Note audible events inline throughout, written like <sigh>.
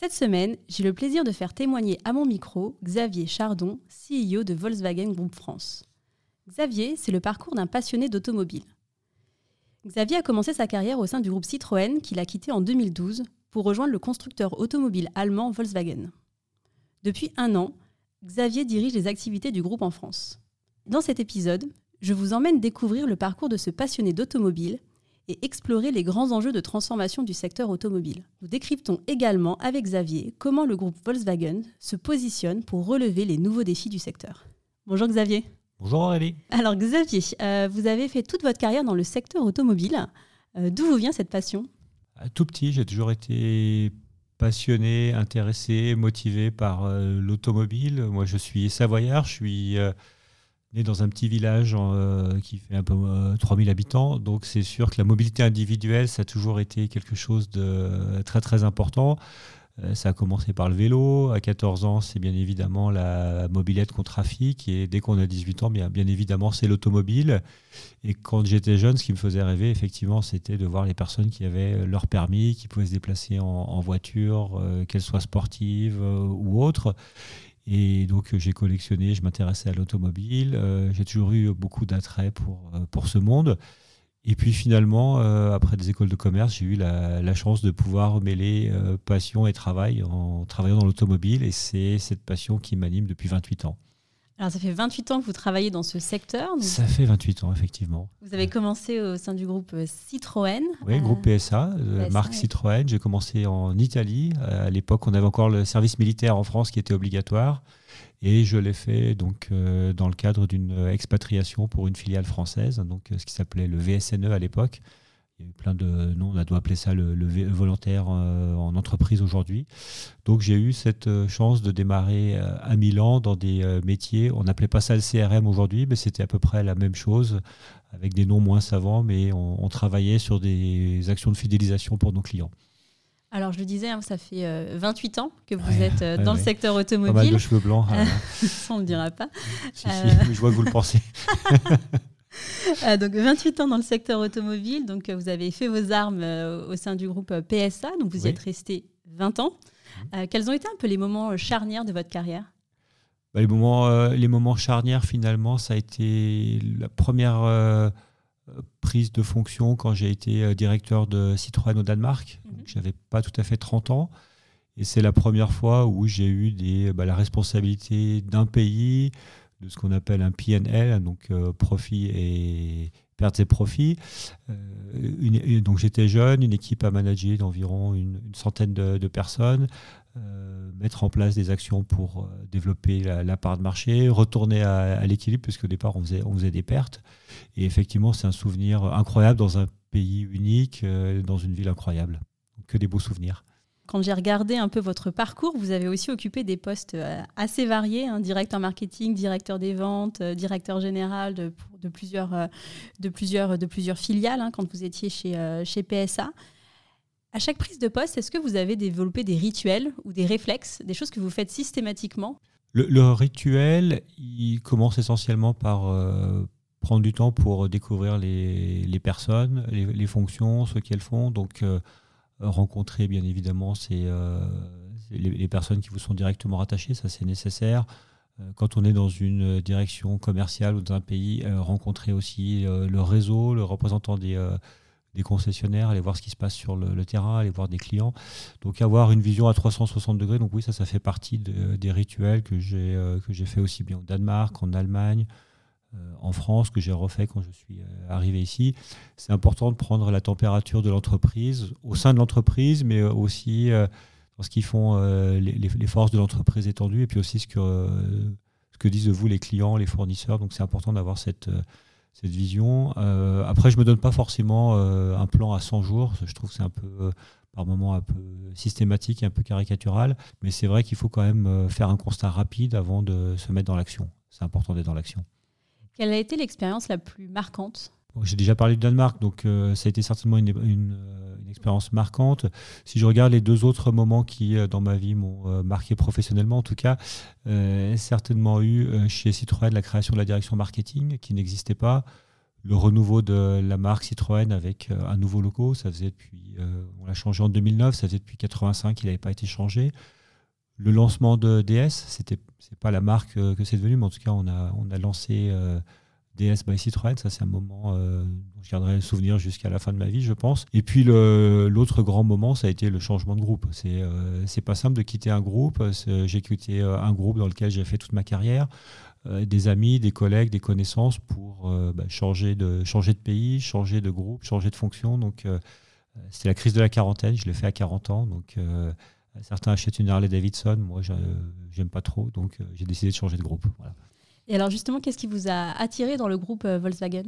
Cette semaine, j'ai le plaisir de faire témoigner à mon micro Xavier Chardon, CEO de Volkswagen Group France. Xavier, c'est le parcours d'un passionné d'automobile. Xavier a commencé sa carrière au sein du groupe Citroën qu'il a quitté en 2012 pour rejoindre le constructeur automobile allemand Volkswagen. Depuis un an, Xavier dirige les activités du groupe en France. Dans cet épisode, je vous emmène découvrir le parcours de ce passionné d'automobile et explorer les grands enjeux de transformation du secteur automobile. Nous décryptons également avec Xavier comment le groupe Volkswagen se positionne pour relever les nouveaux défis du secteur. Bonjour Xavier. Bonjour Aurélie. Alors Xavier, euh, vous avez fait toute votre carrière dans le secteur automobile. Euh, d'où vous vient cette passion? Tout petit, j'ai toujours été passionné, intéressé, motivé par euh, l'automobile. Moi, je suis savoyard, je suis né dans un petit village euh, qui fait un peu 3000 euh, habitants, donc c'est sûr que la mobilité individuelle, ça a toujours été quelque chose de très très important. Euh, ça a commencé par le vélo. À 14 ans, c'est bien évidemment la mobilette qu'on trafique. Et dès qu'on a 18 ans, bien, bien évidemment, c'est l'automobile. Et quand j'étais jeune, ce qui me faisait rêver, effectivement, c'était de voir les personnes qui avaient leur permis, qui pouvaient se déplacer en, voiture, qu'elles soient sportives ou autres. Et donc j'ai collectionné, je m'intéressais à l'automobile, euh, j'ai toujours eu beaucoup d'attrait pour, euh, pour ce monde. Et puis finalement, euh, après des écoles de commerce, j'ai eu la, la, chance de pouvoir mêler passion et travail en travaillant dans l'automobile. Et c'est cette passion qui m'anime depuis 28 ans. Alors, ça fait 28 ans que vous travaillez dans ce secteur. Ça fait 28 ans, effectivement. Vous avez commencé au sein du groupe Citroën. Oui, groupe PSA, marque Citroën. J'ai commencé en Italie. À l'époque, on avait encore le service militaire en France qui était obligatoire. Et je l'ai fait donc euh, dans le cadre d'une expatriation pour une filiale française, donc euh, ce qui s'appelait le VSNE à l'époque. Il y a eu plein de noms, on doit appeler ça le, volontaire euh, en entreprise aujourd'hui. Donc j'ai eu cette euh, chance de démarrer euh, à Milan dans des métiers, on n'appelait pas ça le CRM aujourd'hui, mais c'était à peu près la même chose, avec des noms moins savants, mais on, travaillait sur des actions de fidélisation pour nos clients. Alors je le disais, hein, ça fait 28 ans que vous êtes dans le secteur automobile. Pas mal de cheveux blancs. <laughs> Hein. ça on ne dira pas. si, si, je vois que vous le pensez. <laughs> <laughs> Euh, donc 28 ans dans le secteur automobile, donc euh, vous avez fait vos armes euh, au sein du groupe PSA, donc vous y êtes resté 20 ans. Mhm. quels ont été un peu les moments charnières de votre carrière? Bah, les, moments, les moments charnières, finalement, ça a été la première prise de fonction quand j'ai été directeur de Citroën au Danemark. Mhm. Je n'avais pas tout à fait 30 ans. Et c'est la première fois où j'ai eu des, bah, la responsabilité d'un pays, de ce qu'on appelle un PNL, donc euh, profit et pertes et profits. Euh, donc j'étais jeune, une équipe à manager d'environ une, centaine de, personnes, euh, mettre en place des actions pour développer la, part de marché, retourner à, l'équilibre, puisque au départ on faisait, on faisait des pertes. Et effectivement, c'est un souvenir incroyable dans un pays unique, dans une ville incroyable. que des beaux souvenirs quand j'ai regardé un peu votre parcours, vous avez aussi occupé des postes euh, assez variés, hein, directeur marketing, directeur des ventes, euh, directeur général de, plusieurs, euh, de, plusieurs, de plusieurs filiales hein, quand vous étiez chez, chez PSA. À chaque prise de poste, est-ce que vous avez développé des rituels ou des réflexes, des choses que vous faites systématiquement? Le, rituel, il commence essentiellement par prendre du temps pour découvrir les, les personnes, les, fonctions, ce qu'elles font. Donc, rencontrer bien évidemment euh, les, personnes qui vous sont directement rattachées, ça c'est nécessaire. Euh, quand on est dans une direction commerciale ou dans un pays, euh, rencontrer aussi le réseau, le représentant des, des, concessionnaires, aller voir ce qui se passe sur le, terrain, aller voir des clients. Donc avoir une vision à 360 degrés, donc oui, ça, ça fait partie des rituels que j'ai fait aussi bien au Danemark, en Allemagne, en France, que j'ai refait quand je suis euh, arrivé ici. C'est important de prendre la température de l'entreprise, au sein de l'entreprise, mais euh, aussi dans ce qu'ils font les, forces de l'entreprise étendue, et puis aussi ce que, ce que disent vous les clients, les fournisseurs. Donc c'est important d'avoir cette, cette vision. après, je ne me donne pas forcément un plan à 100 jours. Je trouve que c'est un peu par moments un peu systématique et un peu caricatural. Mais c'est vrai qu'il faut quand même faire un constat rapide avant de se mettre dans l'action. C'est important d'être dans l'action. Quelle a été l'expérience la plus marquante? J'ai déjà parlé du Danemark, donc ça a été certainement une, une, expérience marquante. Si je regarde les deux autres moments qui, dans ma vie, m'ont marqué professionnellement, en tout cas, certainement eu chez Citroën la création de la direction marketing qui n'existait pas le renouveau de la marque Citroën avec euh, un nouveau logo. Ça faisait depuis, euh, on l'a changé en 2009, ça faisait depuis 85 qu'il n'avait pas été changé. Le lancement de DS, c'était c'est pas la marque euh, que c'est devenu, mais en tout cas on a on a lancé DS by Citroën. Ça c'est un moment dont je garderai le souvenir jusqu'à la fin de ma vie, je pense. Et puis l'autre grand moment, ça a été le changement de groupe. C'est c'est pas simple de quitter un groupe. J'ai quitté un groupe dans lequel j'ai fait toute ma carrière. Euh, des amis, des collègues, des connaissances pour euh, bah, changer, de, changer de pays, changer de groupe, changer de fonction. Donc, euh, c'était la crise de la quarantaine, je l'ai fait à 40 ans. Donc, certains achètent une Harley Davidson, moi, j'aime pas trop. Donc, j'ai décidé de changer de groupe. Et alors, justement, qu'est-ce qui vous a attiré dans le groupe Volkswagen?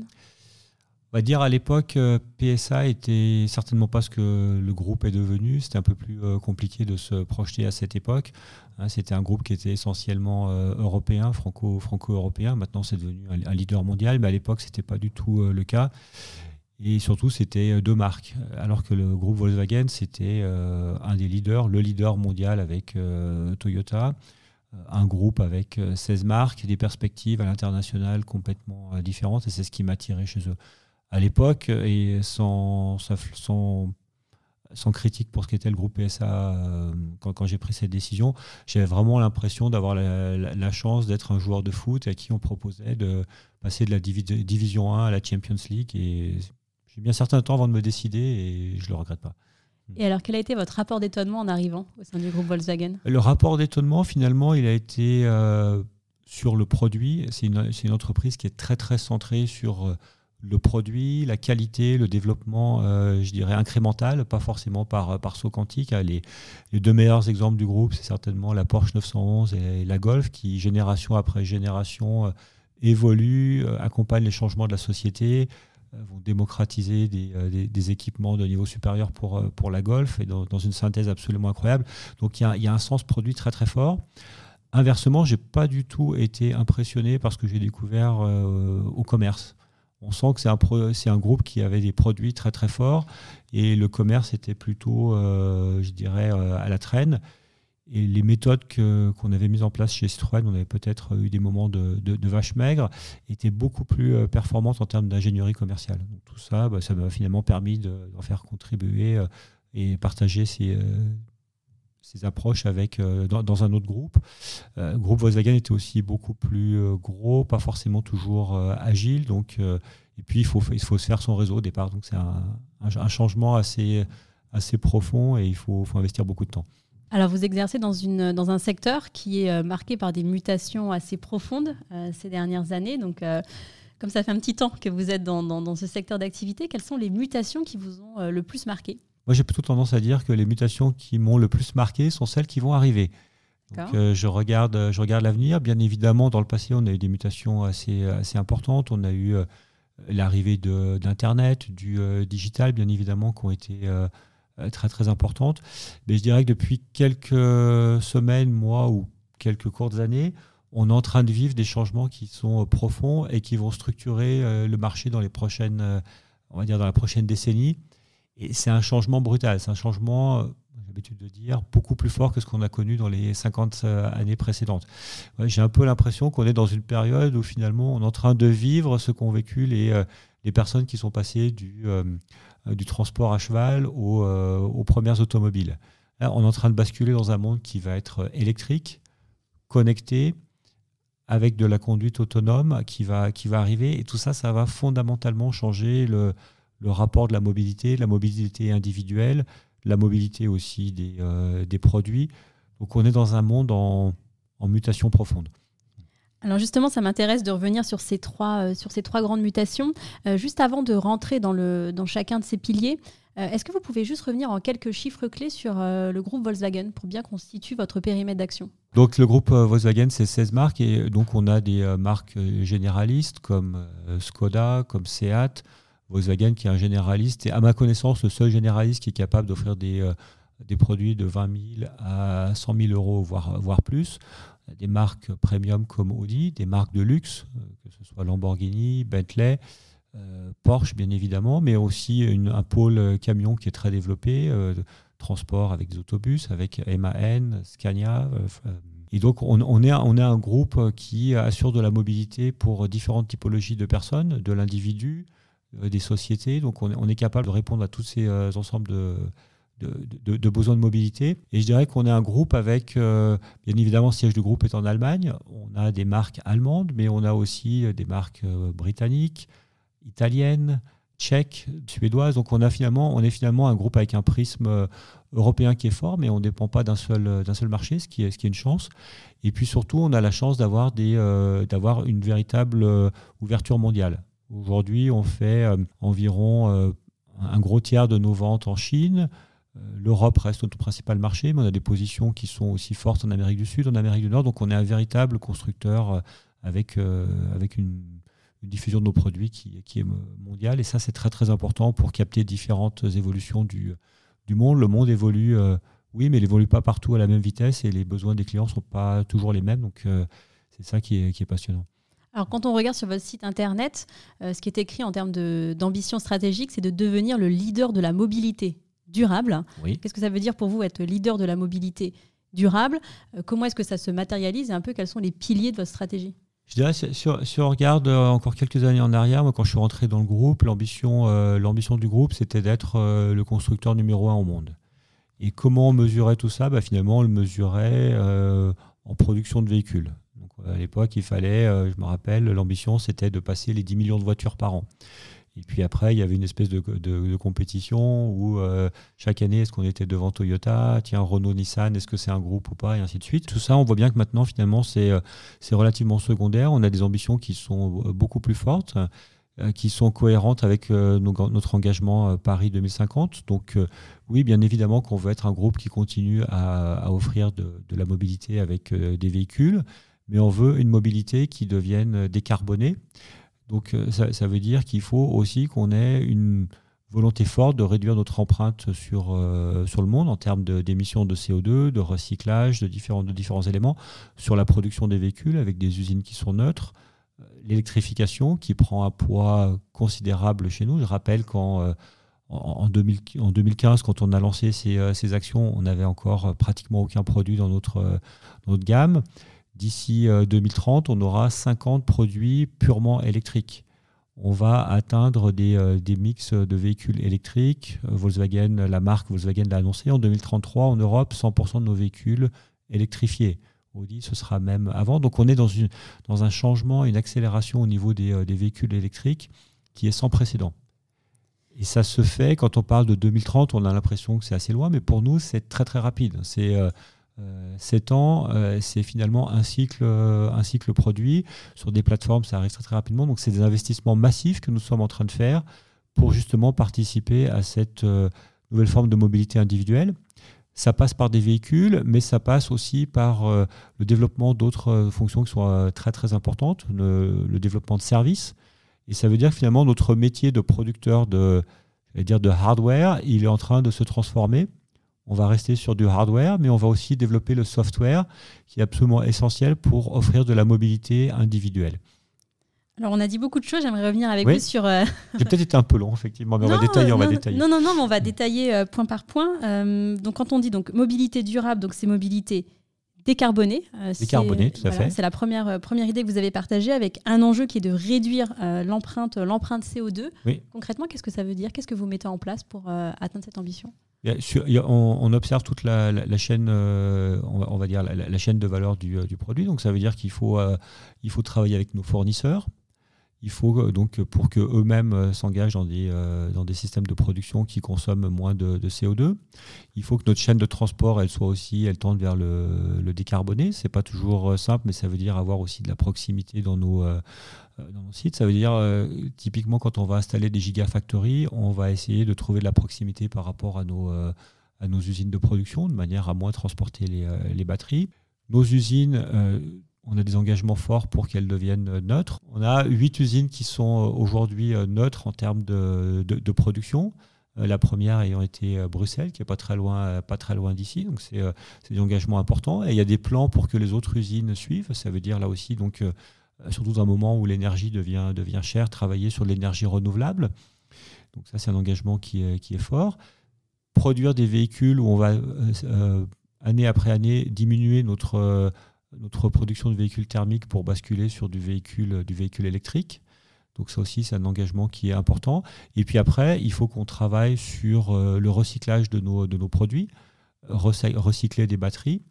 On va dire à l'époque, PSA était certainement pas ce que le groupe est devenu. C'était un peu plus compliqué de se projeter à cette époque. Hein, c'était un groupe qui était essentiellement euh, européen, franco, franco-européen. Maintenant, c'est devenu un, leader mondial, mais à l'époque, ce n'était pas du tout euh, le cas. Et surtout, c'était euh, deux marques. Alors que le groupe Volkswagen, c'était un des leaders, le leader mondial avec Toyota. Un groupe avec 16 marques, des perspectives à l'international complètement différentes. Et c'est ce qui m'a attiré chez eux. À l'époque, et sans, sans sans critique pour ce qu'était le groupe PSA euh, quand, j'ai pris cette décision, j'avais vraiment l'impression d'avoir la, chance d'être un joueur de foot à qui on proposait de passer de la division 1 à la Champions League. J'ai bien certain temps avant de me décider et je ne le regrette pas. Et alors, quel a été votre rapport d'étonnement en arrivant au sein du groupe Volkswagen? Le rapport d'étonnement, finalement, il a été euh, sur le produit. C'est une, une, entreprise qui est très, très centrée sur euh, le produit, la qualité, le développement, euh, je dirais, incrémental, pas forcément par, par saut quantique. Hein. Les, deux meilleurs exemples du groupe, c'est certainement la Porsche 911 et la Golf, qui, génération après génération, évoluent, accompagnent les changements de la société, vont démocratiser des, équipements de niveau supérieur pour, pour la Golf, et dans, une synthèse absolument incroyable. Donc il y, a, un sens produit très très fort. Inversement, je n'ai pas du tout été impressionné par ce que j'ai découvert au commerce on sent que c'est un, un, groupe qui avait des produits très très forts et le commerce était plutôt, euh, je dirais, euh, à la traîne. Et les méthodes qu'on avait mises en place chez Citroën, on avait peut-être eu des moments de, de, vache maigre, étaient beaucoup plus euh, performantes en termes d'ingénierie commerciale. Tout ça, bah, ça m'a finalement permis d'en faire contribuer et partager ces, approches avec, euh, dans, un autre groupe. Euh, le groupe Volkswagen était aussi beaucoup plus euh, gros, pas forcément toujours agile. Donc, et puis, il faut, il faut se faire son réseau au départ. Donc, c'est un, un, changement assez, assez profond et il faut, faut, investir beaucoup de temps. Alors, vous exercez dans, une, dans un secteur qui est marqué par des mutations assez profondes ces dernières années. Donc, comme ça fait un petit temps que vous êtes dans, dans, dans ce secteur d'activité, quelles sont les mutations qui vous ont le plus marqué? Moi, j'ai plutôt tendance à dire que les mutations qui m'ont le plus marqué sont celles qui vont arriver. Donc, euh, je regarde, je regarde l'avenir. Bien évidemment, dans le passé, on a eu des mutations assez, assez importantes. On a eu euh, l'arrivée d'Internet, du euh, digital, bien évidemment, qui ont été très, très importantes. Mais je dirais que depuis quelques semaines, mois ou quelques courtes années, on est en train de vivre des changements qui sont profonds et qui vont structurer le marché dans les prochaines, on va dire, dans la prochaine décennie. Et c'est un changement brutal, c'est un changement, euh, j'ai l'habitude de dire, beaucoup plus fort que ce qu'on a connu dans les 50 euh, années précédentes. j'ai un peu l'impression qu'on est dans une période où finalement on est en train de vivre ce qu'ont vécu les, euh, les personnes qui sont passées du, du transport à cheval aux, aux premières automobiles. Là, on est en train de basculer dans un monde qui va être électrique, connecté, avec de la conduite autonome qui va, qui va arriver. Et tout ça, ça va fondamentalement changer le, rapport de la mobilité, la mobilité individuelle, la mobilité aussi des, euh, des produits. Donc on est dans un monde en mutation profonde. Alors justement, ça m'intéresse de revenir sur ces trois, euh, sur ces trois grandes mutations. Euh, juste avant de rentrer dans, le, dans chacun de ces piliers, est-ce que vous pouvez juste revenir en quelques chiffres clés sur le groupe Volkswagen pour bien constituer votre périmètre d'action? Donc le groupe Volkswagen, c'est 16 marques et donc on a des marques généralistes comme Skoda, comme Seat, Volkswagen qui est un généraliste, et à ma connaissance, le seul généraliste qui est capable d'offrir des, produits de 20 000 à 100 000 euros, voire plus. Des marques premium comme Audi, des marques de luxe, que ce soit Lamborghini, Bentley, Porsche bien évidemment, mais aussi un pôle camion qui est très développé, transport avec des autobus, avec MAN, Scania. Et donc, on, est, on est un groupe qui assure de la mobilité pour différentes typologies de personnes, de l'individu, euh, des sociétés. Donc, on est, capable de répondre à tous ces euh, ensembles de, de, besoins de mobilité. Et je dirais qu'on est un groupe avec, euh, bien évidemment, siège du groupe est en Allemagne. On a des marques allemandes, mais on a aussi des marques britanniques, italiennes, tchèques, suédoises. Donc on, a finalement, on est finalement un groupe avec un prisme européen qui est fort, mais on ne dépend pas d'un seul, d'un seul marché, ce qui, est, ce qui est une chance. Et puis surtout, on a la chance d'avoir, des, euh, d'avoir une véritable euh, ouverture mondiale. Aujourd'hui, on fait euh, environ un gros tiers de nos ventes en Chine. L'Europe reste notre principal marché, mais on a des positions qui sont aussi fortes en Amérique du Sud, en Amérique du Nord. Donc on est un véritable constructeur avec, avec une, diffusion de nos produits qui, est mondiale. Et ça, c'est très très important pour capter différentes évolutions du, du monde. Le monde évolue, euh, oui, mais il évolue pas partout à la même vitesse et les besoins des clients sont pas toujours les mêmes. Donc, euh, c'est ça qui est, passionnant. Alors, quand on regarde sur votre site internet, euh, ce qui est écrit en termes d'ambition stratégique, c'est de devenir le leader de la mobilité durable. Oui. Qu'est-ce que ça veut dire pour vous être leader de la mobilité durable? Comment est-ce que ça se matérialise et un peu quels sont les piliers de votre stratégie? Je dirais, si, on regarde euh, encore quelques années en arrière, moi, quand je suis rentré dans le groupe, l'ambition, euh, du groupe, c'était d'être euh, le constructeur numéro un au monde. Et comment on mesurait tout ça? Bah, Finalement, on le mesurait en production de véhicules. Donc, à l'époque, il fallait, je me rappelle, l'ambition, c'était de passer les 10 millions de voitures par an. Et puis après, il y avait une espèce de, compétition où euh, chaque année, est-ce qu'on était devant Toyota? Tiens, Renault, Nissan, est-ce que c'est un groupe ou pas? Et ainsi de suite. Tout ça, on voit bien que maintenant, finalement, c'est euh, relativement secondaire. On a des ambitions qui sont euh, beaucoup plus fortes, qui sont cohérentes avec notre engagement Paris 2050. Donc, oui, bien évidemment qu'on veut être un groupe qui continue à, offrir de, la mobilité avec des véhicules, mais on veut une mobilité qui devienne décarbonée. Donc euh, ça, veut dire qu'il faut aussi qu'on ait une volonté forte de réduire notre empreinte sur, euh, sur le monde en termes d'émissions de, CO2, de recyclage, de différents, de différents éléments, sur la production des véhicules avec des usines qui sont neutres, euh, l'électrification qui prend un poids considérable chez nous. Je rappelle qu'en en, 2015, quand on a lancé ces, ces actions, on n'avait encore pratiquement aucun produit dans notre, dans notre gamme. D'ici 2030, euh, on aura 50 produits purement électriques. On va atteindre des, euh, mix de véhicules électriques. Volkswagen, la marque Volkswagen l'a annoncé. En 2033, en Europe, 100% de nos véhicules électrifiés. Audi, ce sera même avant. Donc on est dans, un changement, une accélération au niveau des, euh, des, véhicules électriques qui est sans précédent. Et ça se fait, quand on parle de 2030, on a l'impression que c'est assez loin, mais pour nous, c'est très très rapide. C'est 7 euh, ans, euh, c'est finalement un cycle, euh, un cycle produit. Sur des plateformes, ça arrive très, très rapidement. Donc, c'est des investissements massifs que nous sommes en train de faire pour justement participer à cette nouvelle forme de mobilité individuelle. Ça passe par des véhicules, mais ça passe aussi par le développement d'autres fonctions qui sont très très importantes, le, développement de services. Et ça veut dire que finalement notre métier de producteur de, dire de hardware, il est en train de se transformer on va rester sur du hardware, mais on va aussi développer le software qui est absolument essentiel pour offrir de la mobilité individuelle. Alors, on a dit beaucoup de choses. J'aimerais revenir avec vous sur. Euh, <laughs> J'ai peut-être été un peu long, effectivement, mais on va détailler. On non, va détailler. Non, non, non, mais on va détailler euh, point par point. Euh, donc, quand on dit donc mobilité durable, donc c'est mobilité décarbonée. décarbonée, tout à fait. C'est la première, première idée que vous avez partagée avec un enjeu qui est de réduire l'empreinte, l'empreinte CO2. Concrètement, qu'est-ce que ça veut dire? Qu'est-ce que vous mettez en place pour atteindre cette ambition? On, observe toute la, chaîne, euh, on, va, dire la, chaîne de valeur du, euh, produit. Donc ça veut dire qu'il faut, euh, il faut travailler avec nos fournisseurs. Il faut donc pour que eux-mêmes s'engagent dans des, dans des systèmes de production qui consomment moins de, CO2. Il faut que notre chaîne de transport, elle soit aussi, elle tende vers le, le décarboné. C'est pas toujours simple, mais ça veut dire avoir aussi de la proximité dans nos euh, dans nos sites. Ça veut dire, euh, typiquement, quand on va installer des gigafactories, on va essayer de trouver de la proximité par rapport à nos, euh, à nos usines de production, de manière à moins transporter les, les batteries. Nos usines, on a des engagements forts pour qu'elles deviennent neutres. On a huit usines qui sont aujourd'hui neutres en termes de, production. La première ayant été Bruxelles, qui est pas très loin, loin d'ici. Donc c'est des engagements importants. Et il y a des plans pour que les autres usines suivent. Ça veut dire là aussi donc surtout dans un moment où l'énergie devient, chère, travailler sur l'énergie renouvelable. Donc ça, c'est un engagement qui est, fort. Produire des véhicules où on va, euh, euh, année après année, diminuer notre, euh, notre production de véhicules thermiques pour basculer sur du véhicule, électrique. Donc ça aussi, c'est un engagement qui est important. Et puis après, il faut qu'on travaille sur le recyclage de nos, produits, recycler des batteries.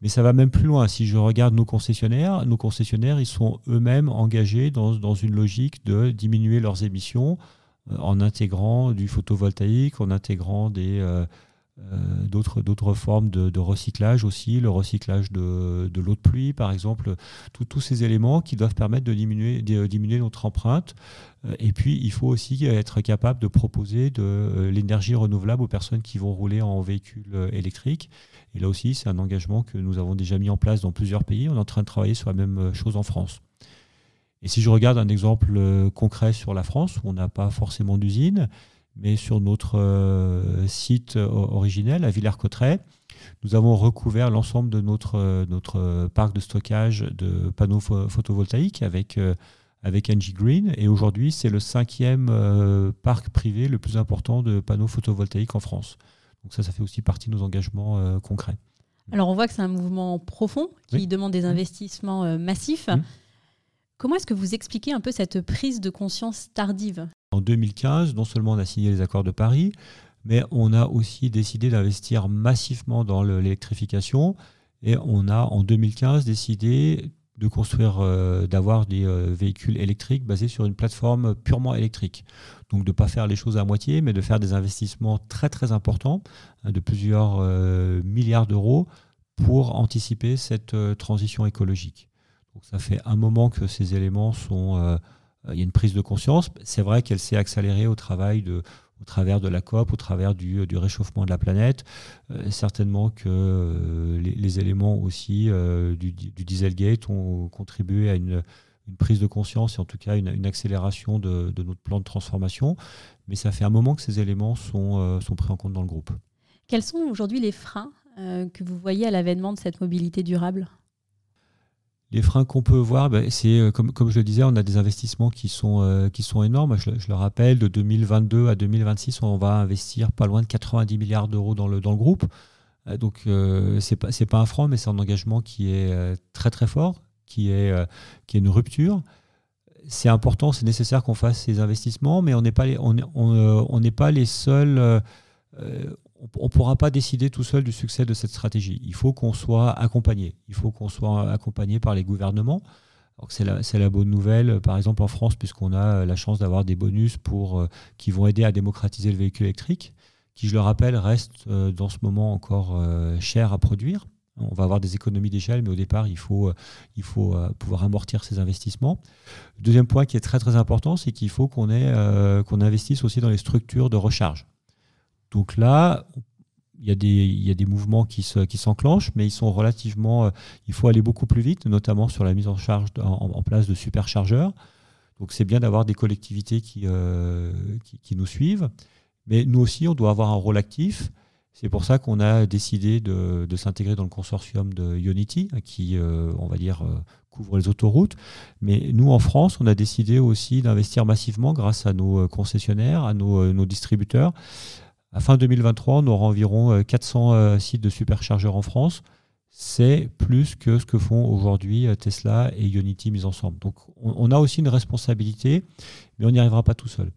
Mais ça va même plus loin. Si je regarde nos concessionnaires, nos concessionnaires, ils sont eux-mêmes engagés dans, dans, une logique de diminuer leurs émissions euh, en intégrant du photovoltaïque, en intégrant des, euh, euh, d'autres, d'autres formes de, recyclage aussi, le recyclage de, de, l'eau de pluie par exemple, tous ces éléments qui doivent permettre de diminuer, de diminuer notre empreinte. Et puis il faut aussi être capable de proposer de l'énergie renouvelable aux personnes qui vont rouler en véhicule électrique. Et là aussi, c'est un engagement que nous avons déjà mis en place dans plusieurs pays. On est en train de travailler sur la même chose en France. Et si je regarde un exemple euh, concret sur la France, où on n'a pas forcément d'usine, mais sur notre euh, site originel à Villers-Cotterêts, nous avons recouvert l'ensemble de notre, euh, notre parc de stockage de panneaux photovoltaïques avec, avec NG Green. Et aujourd'hui, c'est le cinquième parc privé le plus important de panneaux photovoltaïques en France. Donc ça, ça fait aussi partie de nos engagements concrets. Alors on voit que c'est un mouvement profond qui demande des mmh. investissements massifs. Mmh. Comment est-ce que vous expliquez un peu cette prise de conscience tardive? En 2015, non seulement on a signé les accords de Paris, mais on a aussi décidé d'investir massivement dans l'électrification. Et on a en 2015 décidé de construire, euh, d'avoir des euh, véhicules électriques basés sur une plateforme purement électrique. Donc de ne pas faire les choses à moitié, mais de faire des investissements très très importants, hein, de plusieurs euh, milliards d'euros, pour anticiper cette transition écologique. Donc ça fait un moment que ces éléments sont... Euh, il y a une prise de conscience. C'est vrai qu'elle s'est accélérée au travail de, au travers de la COP, au travers du, réchauffement de la planète. Euh, certainement que euh, les, éléments aussi du, Dieselgate ont contribué à une, prise de conscience et en tout cas une, une accélération de, de, notre plan de transformation. Mais ça fait un moment que ces éléments sont, sont pris en compte dans le groupe. Quels sont aujourd'hui les freins que vous voyez à l'avènement de cette mobilité durable? Les freins qu'on peut voir, ben, c'est euh, comme, je le disais, on a des investissements qui sont, euh, qui sont énormes. Je, le rappelle, de 2022 à 2026, on va investir pas loin de 90 milliards d'euros dans le, dans le groupe. Euh, donc, ce n'est pas, un frein, mais c'est un engagement qui est très très fort, qui est, qui est une rupture. C'est important, c'est nécessaire qu'on fasse ces investissements, mais on n'est pas, les, on pas les seuls on ne pourra pas décider tout seul du succès de cette stratégie. Il faut qu'on soit accompagné. Il faut qu'on soit accompagné par les gouvernements. C'est la, bonne nouvelle, par exemple en France, puisqu'on a la chance d'avoir des bonus pour, euh, qui vont aider à démocratiser le véhicule électrique, qui, je le rappelle, reste euh, dans ce moment encore euh, cher à produire. On va avoir des économies d'échelle, mais au départ, il faut, pouvoir amortir ces investissements. deuxième point qui est très très important, c'est qu'il faut qu'on investisse aussi dans les structures de recharge. Donc là, il y, a des, mouvements qui, s'enclenchent, mais ils sont relativement. Euh, il faut aller beaucoup plus vite, notamment sur la mise en, charge, en, place de superchargeurs. Donc c'est bien d'avoir des collectivités qui, euh, qui, nous suivent. Mais nous aussi, on doit avoir un rôle actif. C'est pour ça qu'on a décidé de, s'intégrer dans le consortium de Unity, qui, euh, on va dire, couvre les autoroutes. Mais nous, en France, on a décidé aussi d'investir massivement grâce à nos concessionnaires, à nos distributeurs, à fin 2023, on aura environ 400 euh, euh, sites de superchargeurs en France. C'est plus que ce que font aujourd'hui euh, Tesla et Unity mis ensemble. Donc on, a aussi une responsabilité, mais on n'y arrivera pas tout seul.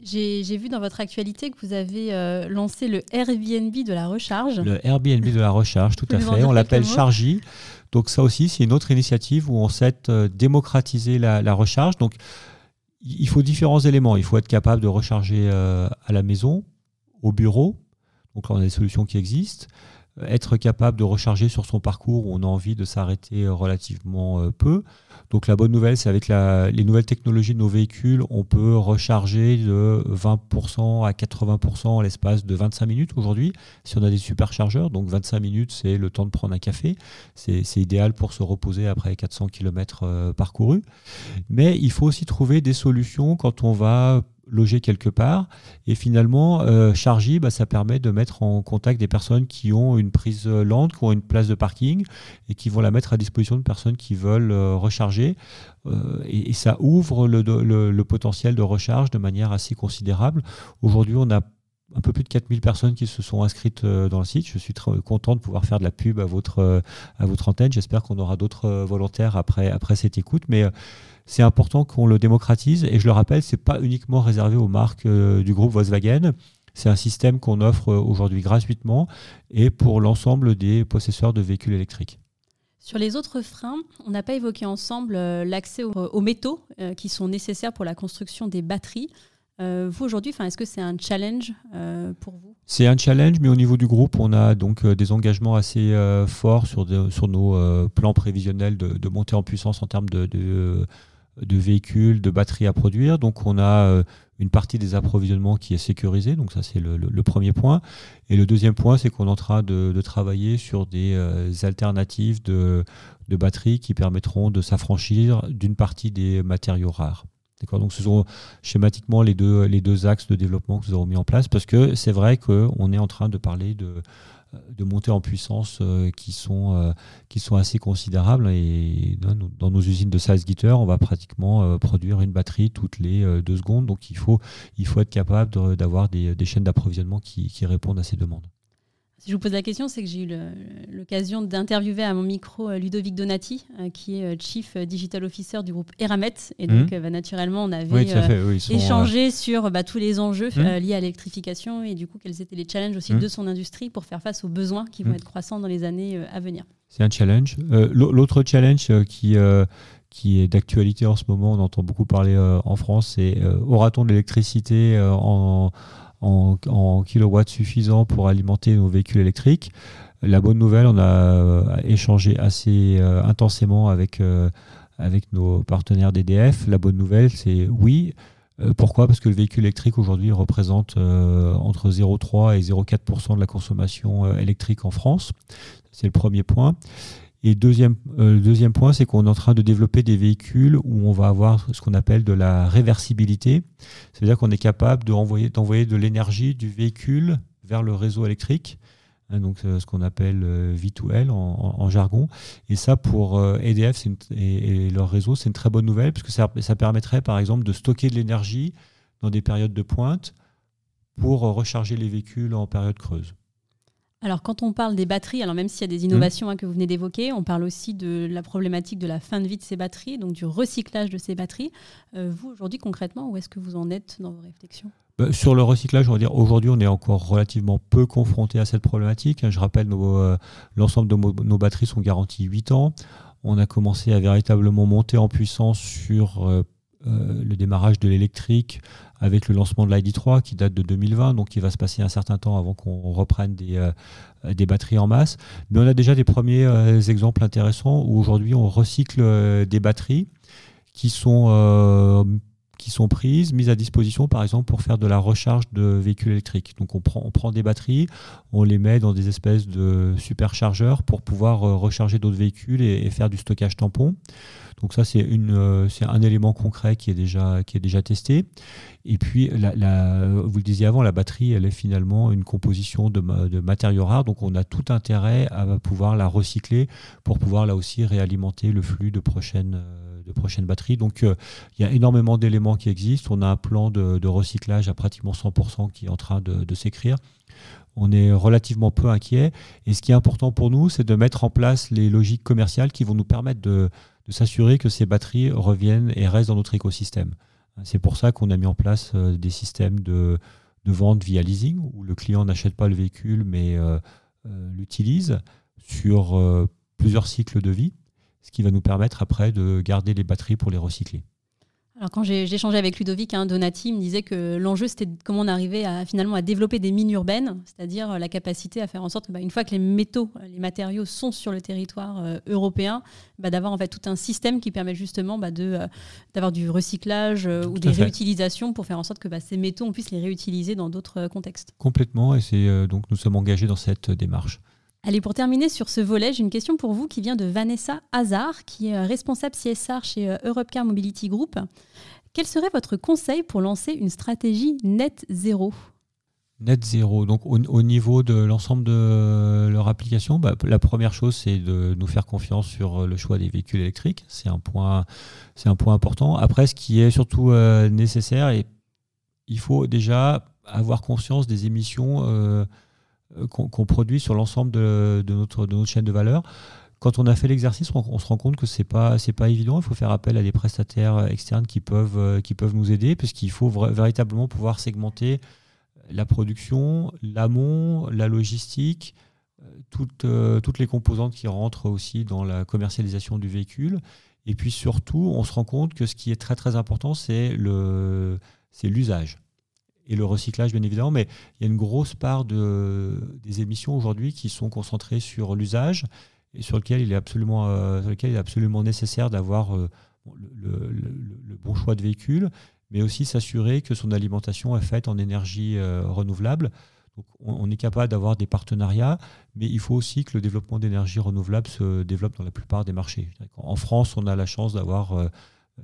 J'ai vu dans votre actualité que vous avez lancé le Airbnb de la recharge. Le Airbnb de la recharge, <laughs> tout à fait. On l'appelle Chargy. Donc ça aussi, c'est une autre initiative où on souhaite démocratiser la, la recharge. Donc il faut différents éléments. Il faut être capable de recharger euh, à la maison, au bureau. Donc là, on a des solutions qui existent. Être capable de recharger sur son parcours où on a envie de s'arrêter relativement peu. Donc la bonne nouvelle, c'est avec les nouvelles technologies de nos véhicules, on peut recharger de 20% à 80% en l'espace de 25 minutes aujourd'hui, si on a des superchargeurs. Donc 25 minutes, c'est le temps de prendre un café. C'est idéal pour se reposer après 400 km parcourus. Mais il faut aussi trouver des solutions quand on va loger quelque part. Et finalement, euh, Chargy, bah, ça permet de mettre en contact des personnes qui ont une prise lente, qui ont une place de parking et qui vont la mettre à disposition de personnes qui veulent euh, recharger. Euh, et, ça ouvre le, le, potentiel de recharge de manière assez considérable. Aujourd'hui, on a un peu plus de 4000 personnes qui se sont inscrites dans le site. Je suis très content de pouvoir faire de la pub à votre, à votre antenne. J'espère qu'on aura d'autres volontaires après, après cette écoute. Mais c'est important qu'on le démocratise. Et je le rappelle, ce n'est pas uniquement réservé aux marques euh, du groupe Volkswagen. C'est un système qu'on offre euh, aujourd'hui gratuitement et pour l'ensemble des possesseurs de véhicules électriques. Sur les autres freins, on n'a pas évoqué ensemble euh, l'accès aux, métaux qui sont nécessaires pour la construction des batteries. vous aujourd'hui, est-ce que c'est un challenge pour vous? C'est un challenge, mais au niveau du groupe, on a donc des engagements assez forts sur, sur nos plans prévisionnels de, de, montée en puissance en termes de, de de véhicules, de batteries à produire. Donc on a euh, une partie des approvisionnements qui est sécurisée, donc ça c'est le, premier point. Et le deuxième point, c'est qu'on est en train de, travailler sur des euh, alternatives de, batteries qui permettront de s'affranchir d'une partie des matériaux rares. Donc ce sont schématiquement les deux, les deux axes de développement que nous avons mis en place parce que c'est vrai qu'on est en train de parler de, de montées en puissance euh, qui, sont, euh, qui sont assez considérables. Et dans, nos usines de Salzgitter, on va pratiquement euh, produire une batterie toutes les deux secondes. Donc il faut, il faut être capable d'avoir des, chaînes d'approvisionnement qui répondent à ces demandes. Si je vous pose la question, c'est que j'ai eu l'occasion d'interviewer à mon micro euh, Ludovic Donati, euh, qui est euh, Chief Digital Officer du groupe Eramet. Et donc, mmh. bah, naturellement, on avait échangé sur bah, tous les enjeux mmh. liés à l'électrification et du coup, quels étaient les challenges aussi mmh. de son industrie pour faire face aux besoins qui vont être croissants dans les années à venir. C'est un challenge. L'autre challenge qui qui est d'actualité en ce moment, on entend beaucoup parler en France, c'est aura-t-on de l'électricité en, en, kilowatts suffisants pour alimenter nos véhicules électriques. La bonne nouvelle, on a euh, échangé assez euh, intensément avec, euh, avec nos partenaires d'EDF. La bonne nouvelle, c'est oui. pourquoi? Parce que le véhicule électrique aujourd'hui représente entre 0,3 et 0,4% de la consommation électrique en France. C'est le premier point. Et deuxième, euh, deuxième point, c'est qu'on est en train de développer des véhicules où on va avoir ce qu'on appelle de la réversibilité. C'est-à-dire qu'on est capable d'envoyer de l'énergie du véhicule vers le réseau électrique. Hein, donc euh, ce qu'on appelle euh, V2L en, jargon. Et ça, pour EDF et, leur réseau, c'est une très bonne nouvelle, puisque ça, ça permettrait, par exemple, de stocker de l'énergie dans des périodes de pointe pour recharger les véhicules en période creuse. Alors, quand on parle des batteries, alors même s'il y a des innovations hein, que vous venez d'évoquer, on parle aussi de la problématique de la fin de vie de ces batteries, donc du recyclage de ces batteries. Euh, vous, aujourd'hui, concrètement, où est-ce que vous en êtes dans vos réflexions? Bah, sur le recyclage, on va dire aujourd'hui, on est encore relativement peu confronté à cette problématique. Je rappelle, euh, l'ensemble de nos batteries sont garanties 8 ans. On a commencé à véritablement monter en puissance sur euh, le démarrage de l'électrique avec le lancement de l'ID3 qui date de 2020, donc il va se passer un certain temps avant qu'on reprenne des, euh, des, batteries en masse. Mais on a déjà des premiers euh, exemples intéressants où aujourd'hui on recycle euh, des batteries qui sont, sont prises, mises à disposition par exemple pour faire de la recharge de véhicules électriques. Donc on prend, on prend des batteries, on les met dans des espèces de superchargeurs pour pouvoir recharger d'autres véhicules et, faire du stockage tampon. Donc ça, c'est euh, un élément concret qui est déjà, qui est déjà testé. Et puis, vous le disiez avant, la batterie, elle est finalement une composition de, de, matériaux rares. Donc, on a tout intérêt à pouvoir la recycler pour pouvoir là aussi réalimenter le flux de prochaines, de prochaines batteries. Donc, euh, il y a énormément d'éléments qui existent. On a un plan de, recyclage à pratiquement 100% qui est en train de, s'écrire on est relativement peu inquiet. Et ce qui est important pour nous, c'est de mettre en place les logiques commerciales qui vont nous permettre de, s'assurer que ces batteries reviennent et restent dans notre écosystème. C'est pour ça qu'on a mis en place euh, des systèmes de, vente via leasing, où le client n'achète pas le véhicule mais euh, l'utilise sur plusieurs cycles de vie, ce qui va nous permettre après de garder les batteries pour les recycler. Alors quand j'ai échangé avec Ludovic, hein, Donati me disait que l'enjeu c'était comment on arrivait à finalement à développer des mines urbaines, c'est-à-dire euh, la capacité à faire en sorte que bah, une fois que les métaux, euh, les matériaux sont sur le territoire euh, européen, bah, d'avoir en fait tout un système qui permet justement bah, de d'avoir du recyclage ou des réutilisations pour faire en sorte que bah, ces métaux on puisse les réutiliser dans d'autres contextes. Complètement, et c'est donc nous sommes engagés dans cette démarche. Allez, pour terminer sur ce volet, j'ai une question pour vous qui vient de Vanessa Hazard, qui est euh, responsable CSR chez euh, Europcar Mobility Group. Quel serait votre conseil pour lancer une stratégie net zéro? Net zéro, donc au, niveau de l'ensemble de leur application, bah, la première chose c'est de nous faire confiance sur euh, le choix des véhicules électriques. C'est un point, un point important. Après, ce qui est surtout nécessaire, et il faut déjà avoir conscience des émissions euh, qu'on produit sur l'ensemble de, notre, de notre chaîne de valeur. Quand on a fait l'exercice, on, se rend compte que ce n'est pas, pas évident. Il faut faire appel à des prestataires externes qui peuvent, euh, qui peuvent nous aider, puisqu'il faut véritablement pouvoir segmenter la production, l'amont, la logistique, euh, toutes, toutes les composantes qui rentrent aussi dans la commercialisation du véhicule. Et puis surtout, on se rend compte que ce qui est très très important, c'est l'usage et le recyclage, bien évidemment, mais il y a une grosse part de, des émissions aujourd'hui qui sont concentrées sur l'usage et sur lequel il est absolument, euh, lequel il est absolument nécessaire d'avoir euh, le, bon choix de véhicule, mais aussi s'assurer que son alimentation est faite en énergie euh, renouvelable. Donc on, est capable d'avoir des partenariats, mais il faut aussi que le développement d'énergie renouvelable se développe dans la plupart des marchés. En France, on a la chance d'avoir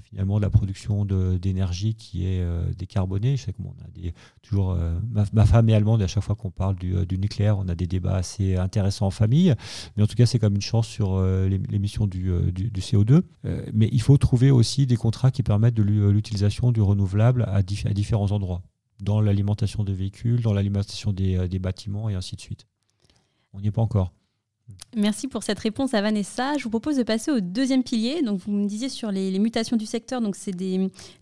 finalement la production d'énergie qui est euh, décarbonée. Je sais que des, toujours, euh, ma, femme est allemande et à chaque fois qu'on parle du, euh, du, nucléaire, on a des débats assez intéressants en famille. Mais en tout cas, c'est comme une chance sur l'émission du, du, du, CO2. mais il faut trouver aussi des contrats qui permettent de l'utilisation du renouvelable à, différents endroits, dans l'alimentation des véhicules, dans l'alimentation des bâtiments et ainsi de suite. On n'y est pas encore. Merci pour cette réponse à Vanessa. Je vous propose de passer au deuxième pilier. Donc, vous me disiez sur les, mutations du secteur. Donc, c'est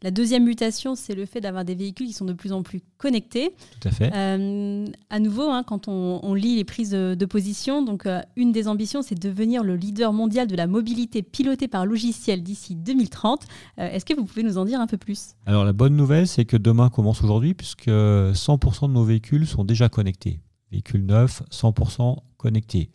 la deuxième mutation, c'est le fait d'avoir des véhicules qui sont de plus en plus connectés. Tout à fait. Euh, à nouveau, hein, quand on, lit les prises de, position, donc euh, une des ambitions, c'est de devenir le leader mondial de la mobilité pilotée par logiciel d'ici 2030. Euh, est-ce que vous pouvez nous en dire un peu plus? Alors, la bonne nouvelle, c'est que demain commence aujourd'hui, puisque 100% de nos véhicules sont déjà connectés. Véhicules neufs, 100% connectés.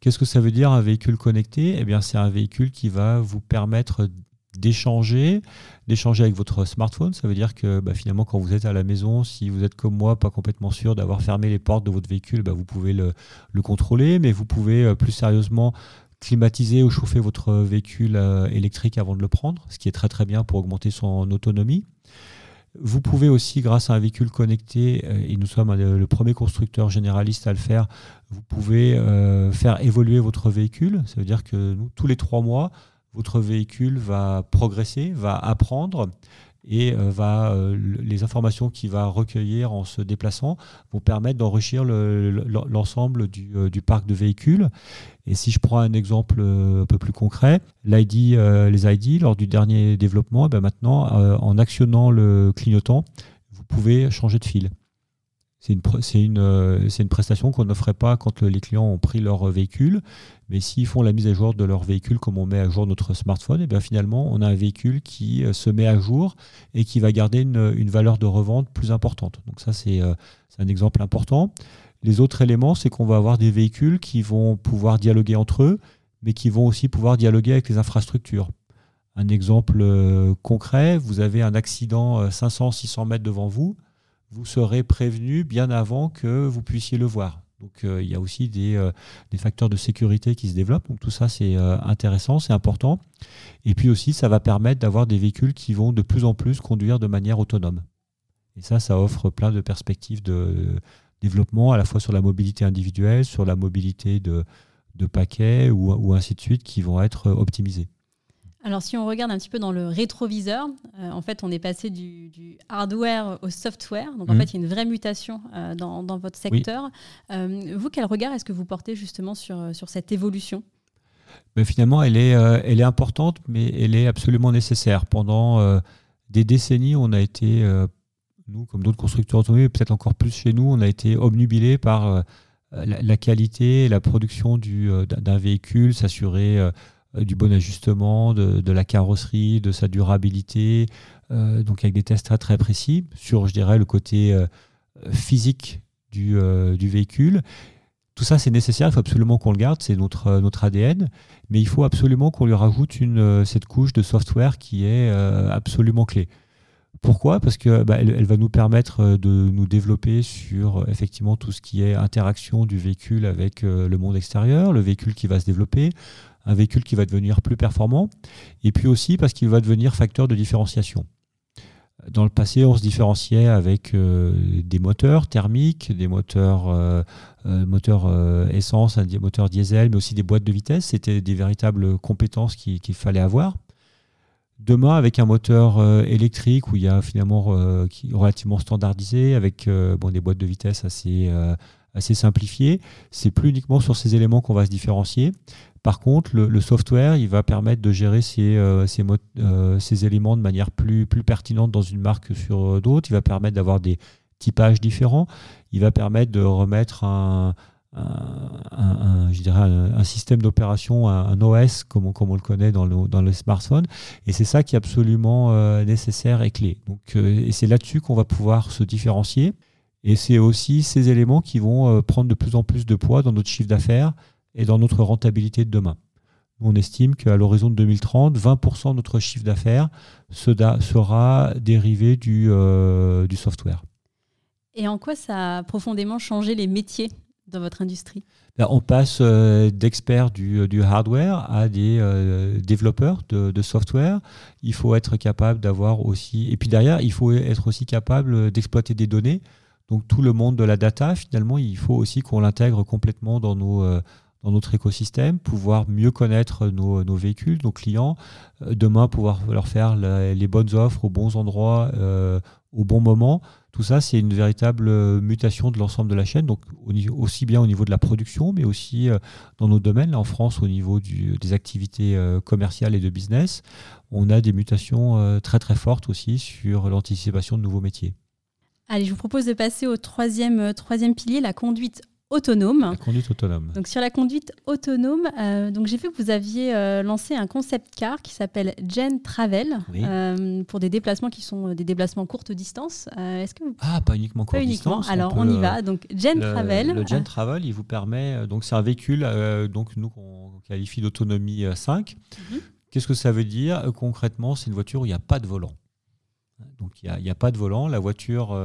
Qu'est-ce que ça veut dire un véhicule connecté? Eh bien, c'est un véhicule qui va vous permettre d'échanger, d'échanger avec votre smartphone. Ça veut dire que bah, finalement, quand vous êtes à la maison, si vous êtes comme moi, pas complètement sûr d'avoir fermé les portes de votre véhicule, bah, vous pouvez le, contrôler, mais vous pouvez euh, plus sérieusement climatiser ou chauffer votre véhicule euh, électrique avant de le prendre, ce qui est très très bien pour augmenter son autonomie. Vous pouvez aussi, grâce à un véhicule connecté, euh, et nous sommes le premier constructeur généraliste à le faire, vous pouvez euh, faire évoluer votre véhicule. Ça veut dire que tous les trois mois, votre véhicule va progresser, va apprendre et euh, va, les informations qu'il va recueillir en se déplaçant vont permettre d'enrichir l'ensemble du, parc de véhicules. Et si je prends un exemple euh, un peu plus concret, euh, les ID, lors du dernier développement, eh ben maintenant, euh, en actionnant le clignotant, vous pouvez changer de fil. C'est une, prestation qu'on n'offrait pas quand les clients ont pris leur véhicule. Mais s'ils font la mise à jour de leur véhicule comme on met à jour notre smartphone, et eh bien finalement, on a un véhicule qui se met à jour et qui va garder une, une valeur de revente plus importante. Donc ça, c'est un exemple important. Les autres éléments, c'est qu'on va avoir des véhicules qui vont pouvoir dialoguer entre eux, mais qui vont aussi pouvoir dialoguer avec les infrastructures. Un exemple euh, concret, vous avez un accident 500-600 euh, mètres devant vous, vous serez prévenu bien avant que vous puissiez le voir. Donc euh, il y a aussi des, des, facteurs de sécurité qui se développent. Donc tout ça c'est intéressant, c'est important. Et puis aussi ça va permettre d'avoir des véhicules qui vont de plus en plus conduire de manière autonome. Et ça, ça offre plein de perspectives de, développement à la fois sur la mobilité individuelle, sur la mobilité de, paquets ou, ainsi de suite qui vont être optimisés. Alors si on regarde un petit peu dans le rétroviseur, euh, en fait on est passé du, hardware au software. Donc en mhm. fait il y a une vraie mutation euh, dans, dans, votre secteur. Euh, vous, quel regard est-ce que vous portez justement sur, sur cette évolution? Mais ben, Finalement elle est, elle est importante mais elle est absolument nécessaire. Pendant des décennies on a été nous, comme d'autres constructeurs automobiles, peut-être encore plus chez nous, on a été obnubilés par la, qualité et la production d'un véhicule, s'assurer du bon ajustement de, la carrosserie, de sa durabilité, donc avec des tests très, très précis sur, je dirais, le côté physique du, véhicule. Tout ça, c'est nécessaire, il faut absolument qu'on le garde, c'est notre, ADN, mais il faut absolument qu'on lui rajoute cette couche de software qui est absolument clé. Pourquoi? Parce que bah, elle, va nous permettre euh, de nous développer sur euh, effectivement tout ce qui est interaction du véhicule avec euh, le monde extérieur, le véhicule qui va se développer, un véhicule qui va devenir plus performant, et puis aussi parce qu'il va devenir facteur de différenciation. Dans le passé, on se différenciait avec des moteurs thermiques, des moteurs, moteurs essence, des moteurs diesel, mais aussi des boîtes de vitesse. C'était des véritables compétences qu'il fallait avoir. Demain, avec un moteur euh, électrique où il y a finalement euh, relativement standardisé, avec euh, des boîtes de vitesse assez, assez simplifiées, c'est plus uniquement sur ces éléments qu'on va se différencier. Par contre, le, software, il va permettre de gérer ces, ces, ces, éléments de manière plus, plus pertinente dans une marque sur d'autres. Il va permettre d'avoir des typages différents. Il va permettre de remettre un, je dirais un, système d'opération, un, OS comme on, comme on, le connaît dans le, dans le smartphone. Et c'est ça qui est absolument euh, nécessaire et clé. Donc, euh, et c'est là-dessus qu'on va pouvoir se différencier. Et c'est aussi ces éléments qui vont euh, prendre de plus en plus de poids dans notre chiffre d'affaires et dans notre rentabilité de demain. On estime qu'à l'horizon de 2030, 20% de notre chiffre d'affaires sera dérivé du, du software. Et en quoi ça a profondément changé les métiers dans votre industrie? Ben, On passe euh, d'experts du, du, hardware à des euh, développeurs de, de, software. Il faut être capable d'avoir aussi... Et puis derrière, il faut être aussi capable d'exploiter des données. Donc tout le monde de la data, finalement, il faut aussi qu'on l'intègre complètement dans. Euh, notre écosystème, pouvoir mieux connaître nos, véhicules, nos clients, demain pouvoir leur faire les bonnes offres aux bons endroits, au bon moment. Tout ça, c'est une véritable euh, mutation de l'ensemble de la chaîne, donc aussi bien au niveau de la production, mais aussi euh, dans nos domaines. En France, au niveau des activités euh, commerciales et de business, on a des mutations très très fortes aussi sur l'anticipation de nouveaux métiers. Allez, je vous propose de passer au troisième, troisième pilier, la conduite autonome. La conduite autonome. Donc sur la conduite autonome, euh, donc j'ai vu que vous aviez euh, lancé un concept car qui s'appelle Gen Travel euh, pour des déplacements qui sont des déplacements courte distance. Est-ce que vous... Ah, pas uniquement courte distance. Alors on, y va. Donc Gen Travel. Le Gen Travel, il vous permet donc c'est un véhicule donc nous qu'on qualifie d'autonomie 5. Mhm. Qu'est-ce que ça veut dire concrètement C'est une voiture où il n'y a pas de volant. Donc il n'y a, pas de volant. La voiture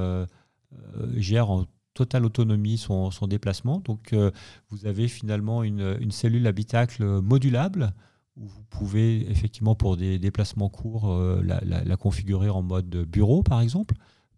gère en totale autonomie son, déplacement. Donc, euh, vous avez finalement une, cellule habitacle modulable où vous pouvez effectivement pour des déplacements courts euh, la, configurer en mode bureau par exemple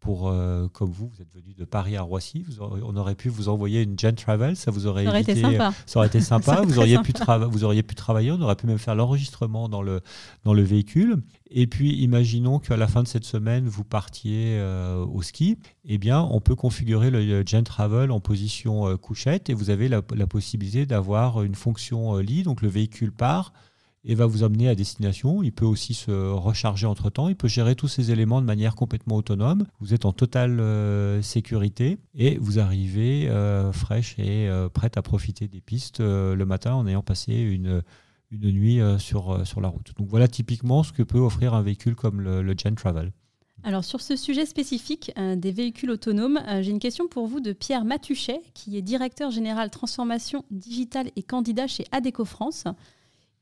pour, euh, comme vous, vous êtes venu de Paris à Roissy, vous on aurait pu vous envoyer une Gen Travel, ça vous aurait, ça aurait été sympa. Ça aurait été <laughs> sympa. vous, auriez pu vous auriez pu travailler, on aurait pu même faire l'enregistrement dans le, dans le véhicule. Et puis, imaginons qu'à la fin de cette semaine, vous partiez euh, au ski. Eh bien, on peut configurer le Gen Travel en position euh, couchette et vous avez la, la possibilité d'avoir une fonction lit. Donc, le véhicule part et va vous emmener à destination. Il peut aussi se recharger entre-temps. Il peut gérer tous ces éléments de manière complètement autonome. Vous êtes en totale euh, sécurité et vous arrivez euh, fraîche et euh, prête à profiter des pistes le matin en ayant passé une, une nuit sur, sur la route. Donc voilà typiquement ce que peut offrir un véhicule comme le Gen Travel. Alors sur ce sujet spécifique des véhicules autonomes, j'ai une question pour vous de Pierre Matuchet, qui est directeur général transformation digitale et candidat chez Adeco France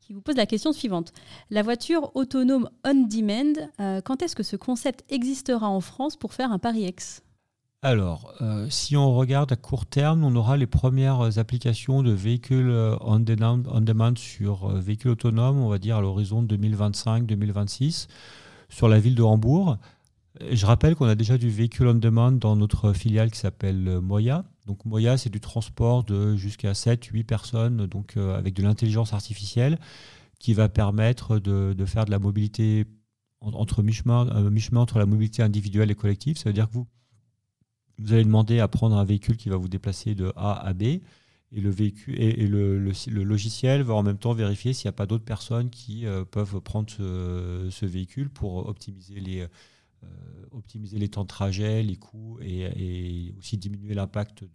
qui vous pose la question suivante. La voiture autonome on-demand, euh, quand est-ce que ce concept existera en France pour faire un Paris X? Alors, euh, si on regarde à court terme, on aura les premières applications de véhicules euh, on demand, on demand sur véhicules autonomes, on va dire à l'horizon 2025-2026, sur la ville de Hambourg. Je rappelle qu'on a déjà du véhicule on demand dans notre filiale qui s'appelle Moya. Donc Moya, c'est du transport de jusqu'à 7, 8 personnes, donc euh, avec de l'intelligence artificielle, qui va permettre de, faire de la mobilité entre euh, mi-chemin entre la mobilité individuelle et collective. Ça veut dire que vous, vous allez demander à prendre un véhicule qui va vous déplacer de A à B. Et le, véhicule, et, le, logiciel va en même temps vérifier s'il n'y a pas d'autres personnes qui euh, peuvent prendre ce, véhicule pour optimiser les, euh, optimiser les temps de trajet, les coûts et, aussi diminuer l'impact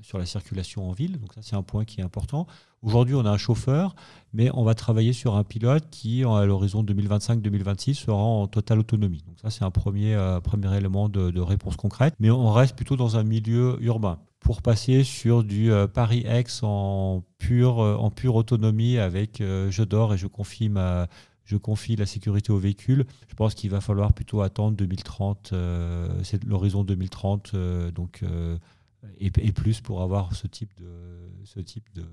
sur la circulation en ville. Donc ça, c'est un point qui est important. Aujourd'hui, on a un chauffeur, mais on va travailler sur un pilote qui, à l'horizon 2025-2026, sera en totale autonomie. Donc ça, c'est un premier, euh, premier élément de, réponse concrète. Mais on reste plutôt dans un milieu urbain. Pour passer sur du euh, Paris-Aix en pure, euh, en pure autonomie avec je dors et je confie ma, je confie la sécurité au véhicule. Je pense qu'il va falloir plutôt attendre 2030, c'est l'horizon 2030, donc et, plus pour avoir ce type de, ce type de,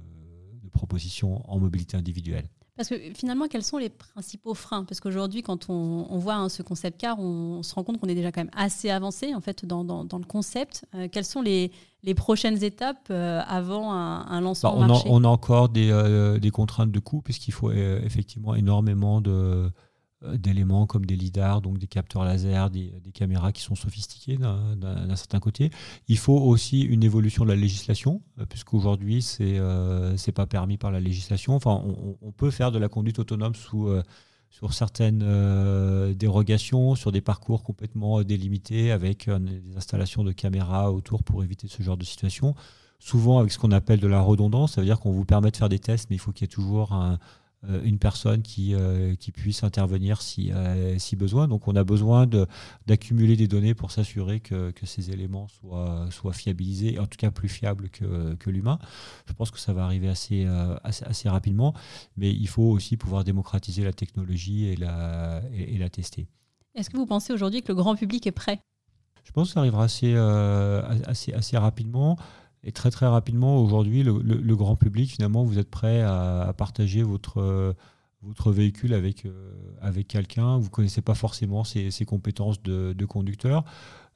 propositions en mobilité individuelle. Parce que finalement, quels sont les principaux freins? Parce qu'aujourd'hui, quand on, voit hein, ce concept car, on, se rend compte qu'on est déjà quand même assez avancé en fait dans, dans, le concept. Euh, quelles sont les, les prochaines étapes euh, avant un, lancement bah, on, a, on, a, encore des, euh, des contraintes de coût puisqu'il faut effectivement énormément de d'éléments comme des lidars, donc des capteurs laser, des, caméras qui sont sophistiquées d'un certain côté. Il faut aussi une évolution de la législation, euh, puisqu'aujourd'hui, ce n'est euh, pas permis par la législation. Enfin, on, peut faire de la conduite autonome sous, sur certaines dérogations, sur des parcours complètement délimités, avec des installations de caméras autour pour éviter ce genre de situation. Souvent avec ce qu'on appelle de la redondance, ça veut dire qu'on vous permet de faire des tests, mais il faut qu'il y ait toujours un, euh, une personne qui, euh, qui puisse intervenir si, euh, si besoin. Donc on a besoin d'accumuler des données pour s'assurer que, que, ces éléments soient, soient fiabilisés, en tout cas plus fiables que, que l'humain. Je pense que ça va arriver assez, assez, assez, rapidement, mais il faut aussi pouvoir démocratiser la technologie et la, et, la tester. Est-ce que vous pensez aujourd'hui que le grand public est prêt? Je pense que ça arrivera assez, assez, assez rapidement. Et très très rapidement, aujourd'hui, le, grand public, finalement, vous êtes prêt à, partager votre, votre véhicule avec, euh, avec quelqu'un? Vous ne connaissez pas forcément ses, compétences de, conducteur.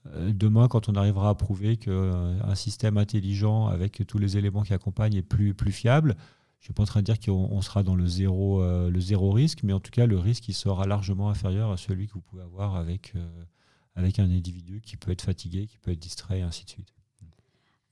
Euh, demain, quand on arrivera à prouver qu'un système intelligent avec tous les éléments qui accompagnent est plus, plus fiable, je ne suis pas en train de dire qu'on sera dans le zéro, euh, le zéro risque, mais en tout cas, le risque il sera largement inférieur à celui que vous pouvez avoir avec, avec un individu qui peut être fatigué, qui peut être distrait, et ainsi de suite.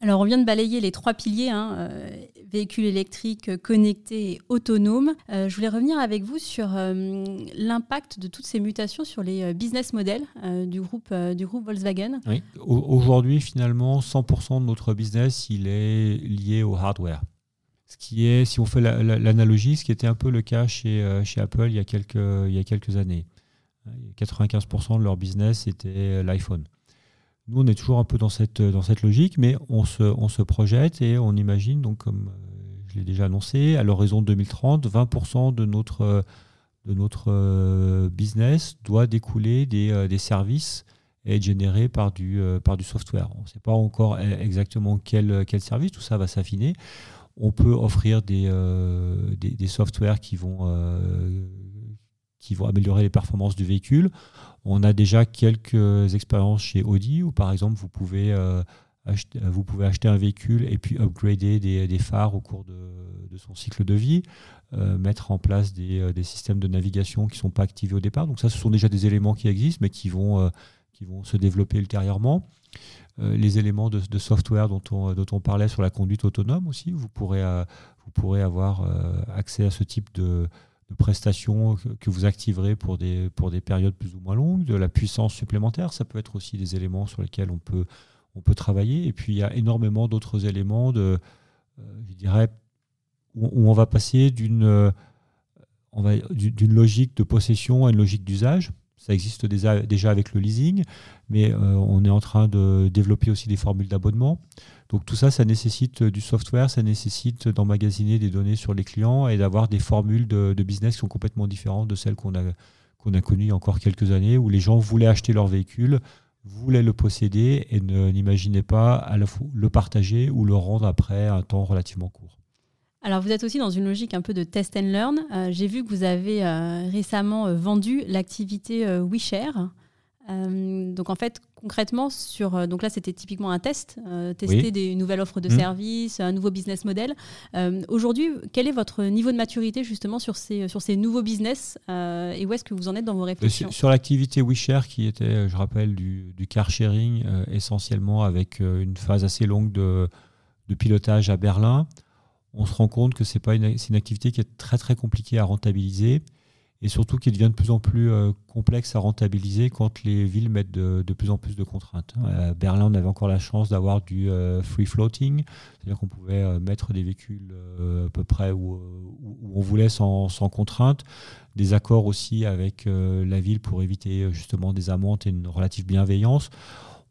Alors, on vient de balayer les trois piliers, hein, euh, véhicules électriques connectés et autonomes. Euh, je voulais revenir avec vous sur euh, l'impact de toutes ces mutations sur les business models du, groupe, Volkswagen. Oui. Aujourd'hui, finalement, 100% de notre business, il est lié au hardware. Ce qui est, si on fait l'analogie, ce qui était un peu le cas chez, chez Apple il y, a quelques, il y a quelques années. 95% de leur business, était l'iPhone. Nous, on est toujours un peu dans cette, dans cette logique, mais on se, on se projette et on imagine, donc comme euh, je l'ai déjà annoncé, à l'horizon 2030, 20% de notre, de notre euh, business doit découler des, euh, des services et être généré par du, par du software. On ne sait pas encore exactement quel, quel service, tout ça va s'affiner. On peut offrir des, des, des, softwares qui vont, qui vont améliorer les performances du véhicule. On a déjà quelques expériences chez Audi où, par exemple, vous pouvez, euh, acheter, vous pouvez acheter un véhicule et puis upgrader des, phares au cours de, son cycle de vie, euh, mettre en place euh, des, systèmes de navigation qui ne sont pas activés au départ. Donc ça, ce sont déjà des éléments qui existent, mais qui vont, qui vont se développer ultérieurement. les éléments de, software dont on, dont on parlait sur la conduite autonome aussi, vous pourrez, vous pourrez avoir accès à ce type de, de prestations que vous activerez pour des, périodes plus ou moins longues, de la puissance supplémentaire, ça peut être aussi des éléments sur lesquels on peut, travailler. Et puis il y a énormément d'autres éléments de, euh, je dirais, où, on va passer d'une euh, d'une logique de possession à une logique d'usage. Ça existe déjà, avec le leasing, mais euh, on est en train de développer aussi des formules d'abonnement. Donc tout ça, ça nécessite du software, ça nécessite d'emmagasiner des données sur les clients et d'avoir des formules de, business qui sont complètement différentes de celles qu'on a, a connues il y a encore quelques années, où les gens voulaient acheter leur véhicule, voulaient le posséder et n'imaginaient pas à la le partager ou le rendre après un temps relativement court. Alors vous êtes aussi dans une logique un peu de test and learn. Euh, j'ai vu que vous avez euh, récemment euh, vendu l'activité WeShare. Euh, donc en fait, concrètement, sur, donc là c'était typiquement un test, tester des nouvelles offres de mmh. services, un nouveau business model. Aujourd'hui, quel est votre niveau de maturité justement sur ces, sur ces nouveaux business et où est-ce que vous en êtes dans vos réflexions Sur, l'activité WeShare qui était, je rappelle, du, du car sharing essentiellement avec une phase assez longue de, de, pilotage à Berlin, on se rend compte que c'est pas une, une activité qui est très très compliquée à rentabiliser et surtout qui devient de plus en plus complexe à rentabiliser quand les villes mettent de, plus en plus de contraintes. À Berlin, on avait encore la chance d'avoir du free floating, c'est-à-dire qu'on pouvait mettre des véhicules à peu près où, on voulait sans, sans contrainte des accords aussi avec la ville pour éviter justement des amendes et une relative bienveillance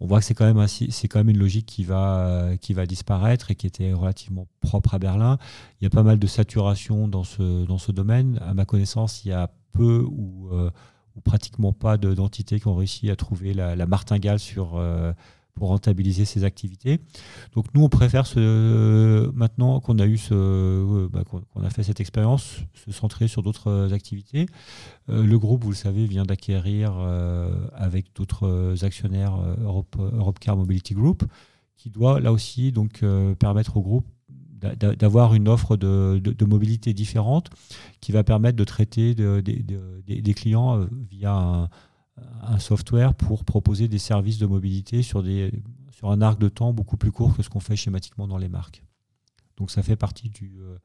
on voit que c'est quand même c'est quand même une logique qui va qui va disparaître et qui était relativement propre à Berlin. Il y a pas mal de saturation dans ce dans ce domaine. À ma connaissance, il y a peu ou, euh, pratiquement pas d'entités qui ont réussi à trouver la, martingale sur euh, pour rentabiliser ces activités. Donc nous, on préfère maintenant qu'on a eu ce, euh, bah, qu'on a fait cette expérience, se centrer sur d'autres activités. Euh, le groupe, vous le savez, vient d'acquérir euh, avec d'autres actionnaires Europe, Europcar Mobility Group, qui doit là aussi donc permettre au groupe d'avoir une offre de, mobilité différente qui va permettre de traiter des clients via un, un software pour proposer des services de mobilité sur, des, sur un arc de temps beaucoup plus court que ce qu'on fait schématiquement dans les marques. Donc ça fait partie du euh,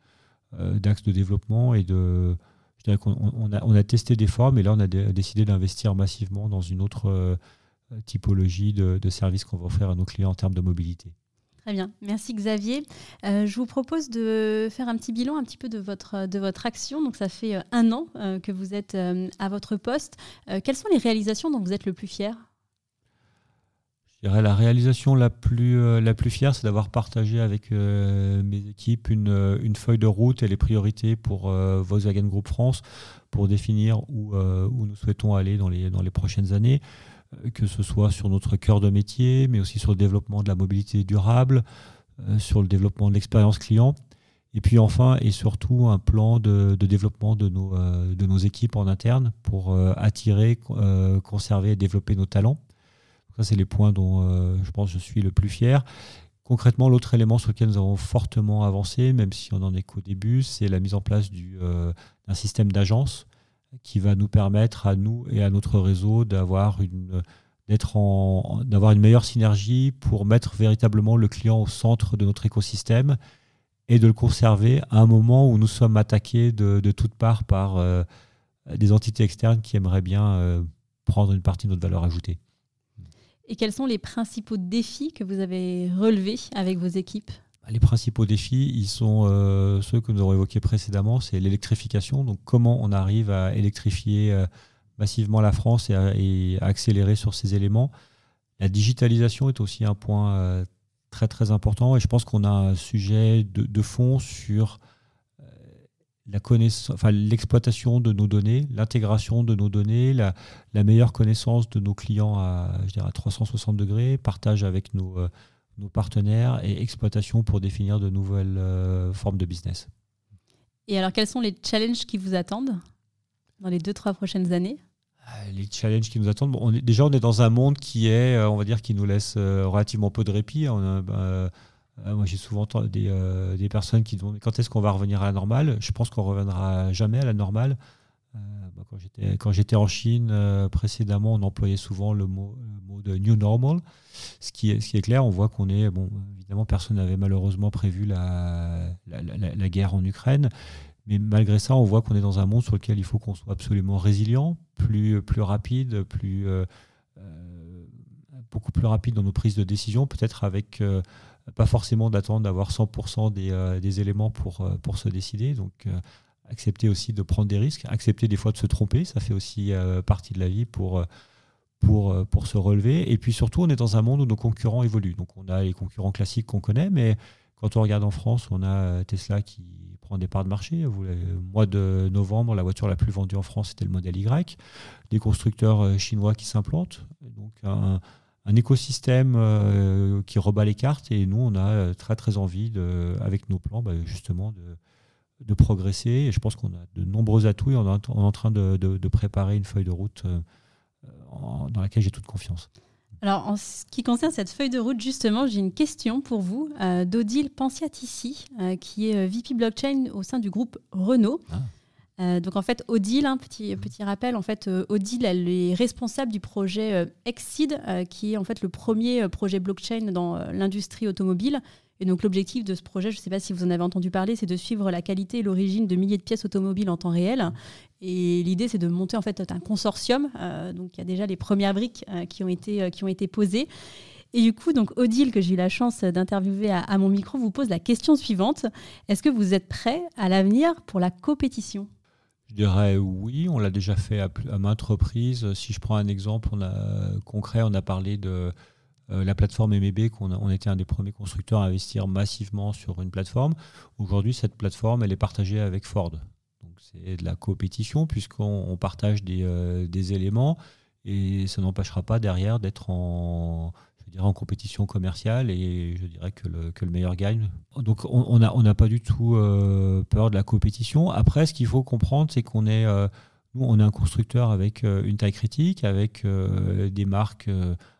euh, de développement et de. Je dirais qu'on on a, on a, testé des formes et là on a décidé d'investir massivement dans une autre euh, typologie de services qu'on va offrir à nos clients en termes de mobilité. Très bien, merci Xavier. Euh, je vous propose de faire un petit bilan un petit peu de votre, de votre action. Donc ça fait euh, un an euh, que vous êtes à votre poste. quelles sont les réalisations dont vous êtes le plus fier? Je dirais la réalisation la plus, la plus fière, c'est d'avoir partagé avec mes équipes une, une, feuille de route et les priorités pour Volkswagen Group France pour définir où, où, nous souhaitons aller dans les, dans les prochaines années. Euh, que ce soit sur notre cœur de métier, mais aussi sur le développement de la mobilité durable, euh, sur le développement de l'expérience client. Et puis enfin et surtout un plan de, développement de nos, euh, de nos équipes en interne pour attirer, conserver et développer nos talents. ça, c'est les points dont je pense que je suis le plus fier. Concrètement, l'autre élément sur lequel nous avons fortement avancé, même si on n'en est qu'au début, c'est la mise en place d'un système d'agence qui va nous permettre à nous et à notre réseau d'avoir une d'être en d'avoir une meilleure synergie pour mettre véritablement le client au centre de notre écosystème et de le conserver à un moment où nous sommes attaqués de, de toutes parts par euh, des entités externes qui aimeraient bien euh, prendre une partie de notre valeur ajoutée. Et quels sont les principaux défis que vous avez relevés avec vos équipes? Les principaux défis, ils sont euh, ceux que nous avons évoqués précédemment, c'est l'électrification. Donc comment on arrive à électrifier euh, massivement la France et à, accélérer sur ces éléments? La digitalisation est aussi un point euh, très très important et je pense qu'on a un sujet de, fond sur la enfin, l'exploitation de nos données, l'intégration de nos données, la, meilleure connaissance de nos clients à, je dirais, à 360 degrés, partage avec nos nos partenaires et exploitation pour définir de nouvelles euh, formes de business. Et alors, quels sont les challenges qui vous attendent dans les deux, trois prochaines années? Euh, les challenges qui nous attendent. on est, déjà, on est dans un monde qui est, euh, on va dire, qui nous laisse relativement peu de répit. Bah, moi, j'ai souvent des, des, personnes qui demandent quand est-ce qu'on va revenir à la normale? Je pense qu'on reviendra jamais à la normale. Bah, quand j'étais en Chine précédemment, on employait souvent le mot, le mot de new normal. Ce qui est, clair, on voit qu'on est, bon, évidemment, personne n'avait malheureusement prévu la, guerre en Ukraine, mais malgré ça, on voit qu'on est dans un monde sur lequel il faut qu'on soit absolument résilient, plus, rapide, euh, euh, beaucoup plus rapide dans nos prises de décision, peut-être avec euh, pas forcément d'attendre d'avoir 100% des, éléments pour se décider. Donc, accepter aussi de prendre des risques, accepter des fois de se tromper, ça fait aussi partie de la vie pour pour, euh, pour se relever. Et puis surtout, on est dans un monde où nos concurrents évoluent. Donc on a les concurrents classiques qu'on connaît, mais quand on regarde en France, on a euh, Tesla qui prend des parts de marché. Au mois de novembre, la voiture la plus vendue en France, c'était le modèle Y. Des constructeurs euh, chinois qui s'implantent. Donc un, écosystème qui rebat les cartes. Et nous, on a très très envie, avec nos plans, bah, justement, de, progresser. Et je pense qu'on a de nombreux atouts et on est en train de préparer une feuille de route dans laquelle j'ai toute confiance. Alors, en ce qui concerne cette feuille de route, justement, j'ai une question pour vous euh, d'Odile Pensiatici, euh, qui est euh, VP Blockchain au sein du groupe Renault. Ah. donc, en fait, Odile, un petit, petit rappel, en fait, Odile, elle est responsable du projet Exceed, qui est en fait le premier projet blockchain dans l'industrie automobile. Et donc l'objectif de ce projet, je ne sais pas si vous en avez entendu parler, c'est de suivre la qualité et l'origine de milliers de pièces automobiles en temps réel. Et l'idée, c'est de monter en fait un consortium. Euh, donc il y a déjà les premières briques euh, qui, ont été, euh, qui ont été posées. Et du coup, donc Odile, que j'ai eu la chance d'interviewer à, mon micro, vous pose la question suivante. Est-ce que vous êtes prêt à l'avenir pour la compétition? Je dirais oui, on l'a déjà fait à, maintes reprises. Si je prends un exemple concret, on a parlé de la plateforme MEB, qu'on on était un des premiers constructeurs à investir massivement sur une plateforme. Aujourd'hui, cette plateforme, elle est partagée avec Ford c'est de la compétition puisqu'on partage euh, des, éléments et ça n'empêchera pas derrière d'être en, en compétition commerciale et je dirais que le, meilleur gagne. Donc on n'a pas du tout euh, peur de la compétition. Après, ce qu'il faut comprendre, c'est qu'on est, euh, on est un constructeur avec une taille critique, avec des marques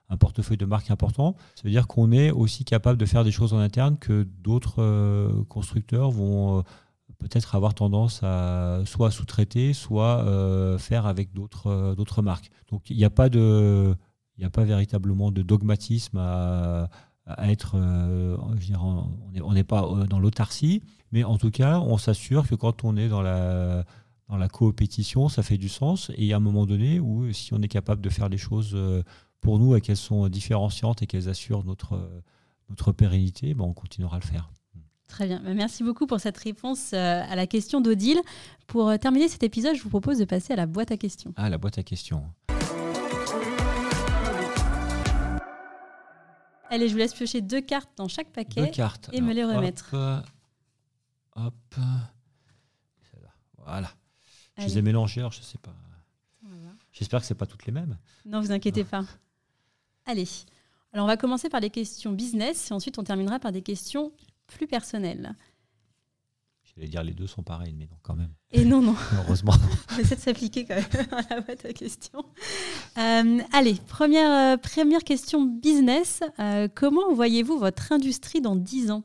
un portefeuille de marques important. Ça veut dire qu'on est aussi capable de faire des choses en interne que d'autres constructeurs vont peut-être avoir tendance à soit sous-traiter, soit euh, faire avec d'autres euh, marques. Donc il n'y a pas a pas véritablement de dogmatisme à, être, euh, on n'est pas dans l'autarcie, mais en tout cas, on s'assure que quand on est dans la, dans la coopétition, ça fait du sens. Et il y a un moment donné où, si on est capable de faire des choses pour nous et qu'elles sont différenciantes et qu'elles assurent notre, notre pérennité, ben on continuera à le faire. Très bien. Bah, merci beaucoup pour cette réponse euh, à la question d'Odile. Pour euh, terminer cet épisode, je vous propose de passer à la boîte à questions. Ah, la boîte à questions. Allez, je vous laisse piocher deux cartes dans chaque paquet deux cartes. et me les remettre. Hop. Voilà. Je les ai mélangées, je ne sais pas. J'espère que ce pas toutes les mêmes. Non, vous inquiétez pas. Allez. Alors, on va commencer par les questions business et ensuite on terminera par des questions plus personnel. J'allais dire les deux sont pareils, mais non, quand même. Et non, non. <laughs> Heureusement. On <laughs> essaie de s'appliquer quand même <laughs> à la boîte à questions. Euh, allez, première, euh, première question business. Euh, comment voyez-vous votre industrie dans 10 ans?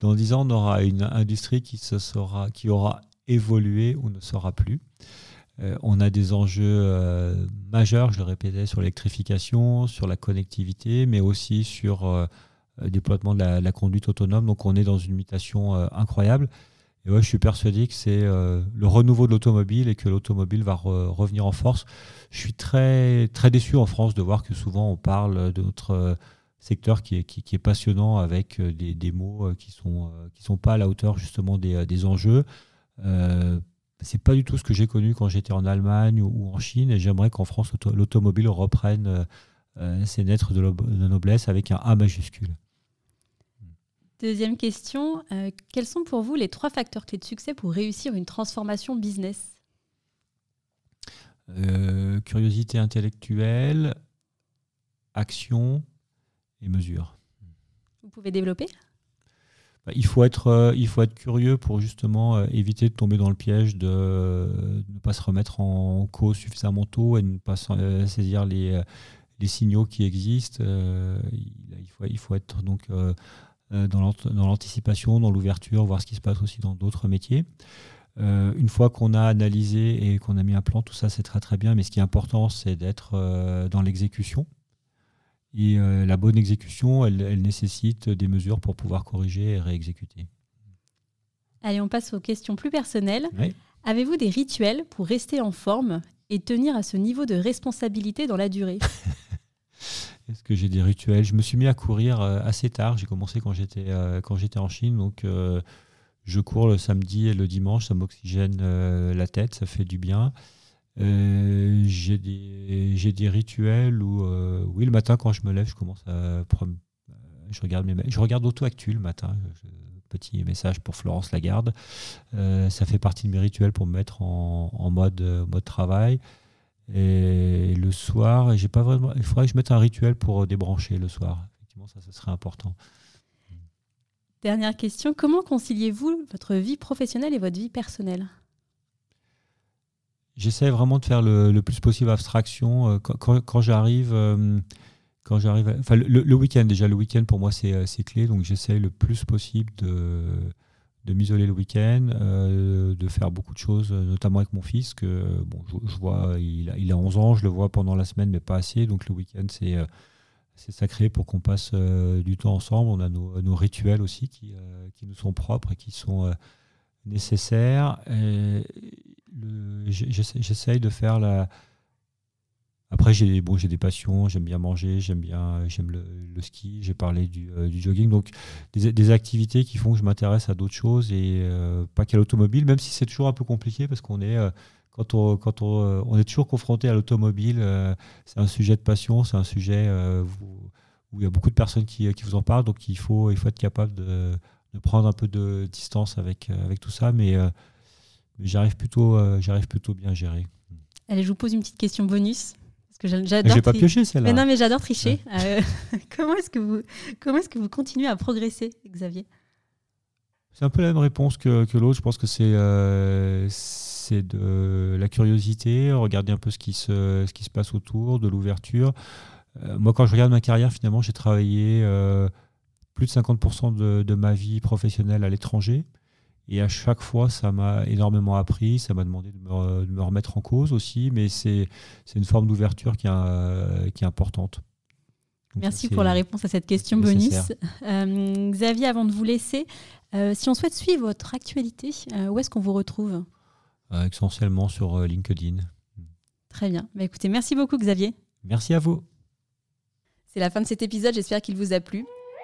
Dans 10 ans, on aura une industrie qui, se sera, qui aura évolué ou ne sera plus. On a des enjeux majeurs, je le répétais, sur l'électrification, sur la connectivité, mais aussi sur euh, déploiement de la, conduite autonome. Donc on est dans une mutation euh, incroyable. Et ouais, je suis persuadé que c'est euh, le renouveau de l'automobile et que l'automobile va revenir en force. Je suis très, très déçu en France de voir que souvent on parle de notre secteur qui est, passionnant avec des, mots qui ne sont, qui sont pas à la hauteur justement des, enjeux. Euh, c'est pas du tout ce que j'ai connu quand j'étais en Allemagne ou, en Chine et j'aimerais qu'en France l'automobile reprenne ses lettres de, de noblesse avec un A majuscule. Deuxième question, euh, quels sont pour vous les trois facteurs clés de succès pour réussir une transformation business? Euh, Curiosité intellectuelle, action et mesure. Vous pouvez développer? Il, faut être, euh, il faut être curieux pour justement éviter de tomber dans le piège de, ne pas se remettre en cause suffisamment tôt et ne pas saisir les, signaux qui existent. il, faut, il faut être donc euh, dans l'anticipation, dans l'ouverture, voir ce qui se passe aussi dans d'autres métiers. Euh, une fois qu'on a analysé et qu'on a mis un plan, tout ça c'est très très bien, mais ce qui est important c'est d'être euh, dans l'exécution. Et la bonne exécution, elle, nécessite des mesures pour pouvoir corriger et réexécuter. Allez, on passe aux questions plus personnelles. Avez-vous des rituels pour rester en forme et tenir à ce niveau de responsabilité dans la durée? <laughs> Est-ce que j'ai des rituels? Je me suis mis à courir euh, assez tard. J'ai commencé quand j'étais euh, quand j'étais en Chine, donc euh, je cours le samedi et le dimanche. Ça m'oxygène la tête, ça fait du bien. J'ai des j'ai des rituels où oui le matin quand je me lève, je commence à je regarde mes je regarde Auto Actu le matin. petit message pour Florence Lagarde. ça fait partie de mes rituels pour me mettre en, en mode mode travail. Et le soir, j'ai pas vraiment. Il faudrait que je mette un rituel pour débrancher le soir. Effectivement, ça, ce serait important. Dernière question. Comment conciliez-vous votre vie professionnelle et votre vie personnelle? J'essaie vraiment de faire le, plus possible abstraction. Euh, quand, j'arrive, quand j'arrive, euh, enfin le, week-end déjà, le week-end pour moi c'est clé, donc j'essaie le plus possible de m'isoler le week-end, euh, de faire beaucoup de choses, notamment avec mon fils, que bon, je, vois, il a, il a, 11 ans, je le vois pendant la semaine, mais pas assez. Donc le week-end, c'est euh, sacré pour qu'on passe du temps ensemble. On a nos, rituels aussi qui, qui, nous sont propres et qui sont nécessaires. J'essaye de faire la. Après, j'ai bon, des passions, j'aime bien manger, j'aime bien j'aime le, ski, j'ai parlé du, du, jogging. Donc, des, activités qui font que je m'intéresse à d'autres choses et pas qu'à l'automobile, même si c'est toujours un peu compliqué parce qu'on est quand on, quand on, on est toujours confronté à l'automobile, euh, c'est un sujet de passion, c'est un sujet euh, où, il y a beaucoup de personnes qui, qui, vous en parlent, donc il faut, il faut être capable de, de prendre un peu de distance avec, euh, avec tout ça, mais, j'arrive plutôt, j'arrive plutôt bien gérer. Allez, je vous pose une petite question bonus. Parce que j'adore. J'ai pas pioché celle-là. Mais non, mais j'adore tricher. <laughs> comment est-ce que vous, comment est-ce que vous continuez à progresser, Xavier? C'est un peu la même réponse que, que l'autre. Je pense que c'est c'est de la curiosité, regarder un peu ce qui se, ce qui se passe autour, de l'ouverture. Euh, moi, quand je regarde ma carrière, finalement, j'ai travaillé euh, plus de 50% de, de, ma vie professionnelle à l'étranger. Et à chaque fois, ça m'a énormément appris, ça m'a demandé de me, de me, remettre en cause aussi, mais c'est une forme d'ouverture qui, qui, est importante. Merci pour la réponse à cette question bonus. Euh, Xavier, avant de vous laisser, si on souhaite suivre votre actualité, où est-ce qu'on vous retrouve? Euh, essentiellement sur euh, LinkedIn. Très bien. Bah, écoutez, merci beaucoup Xavier. Merci à vous. C'est la fin de cet épisode, j'espère qu'il vous a plu.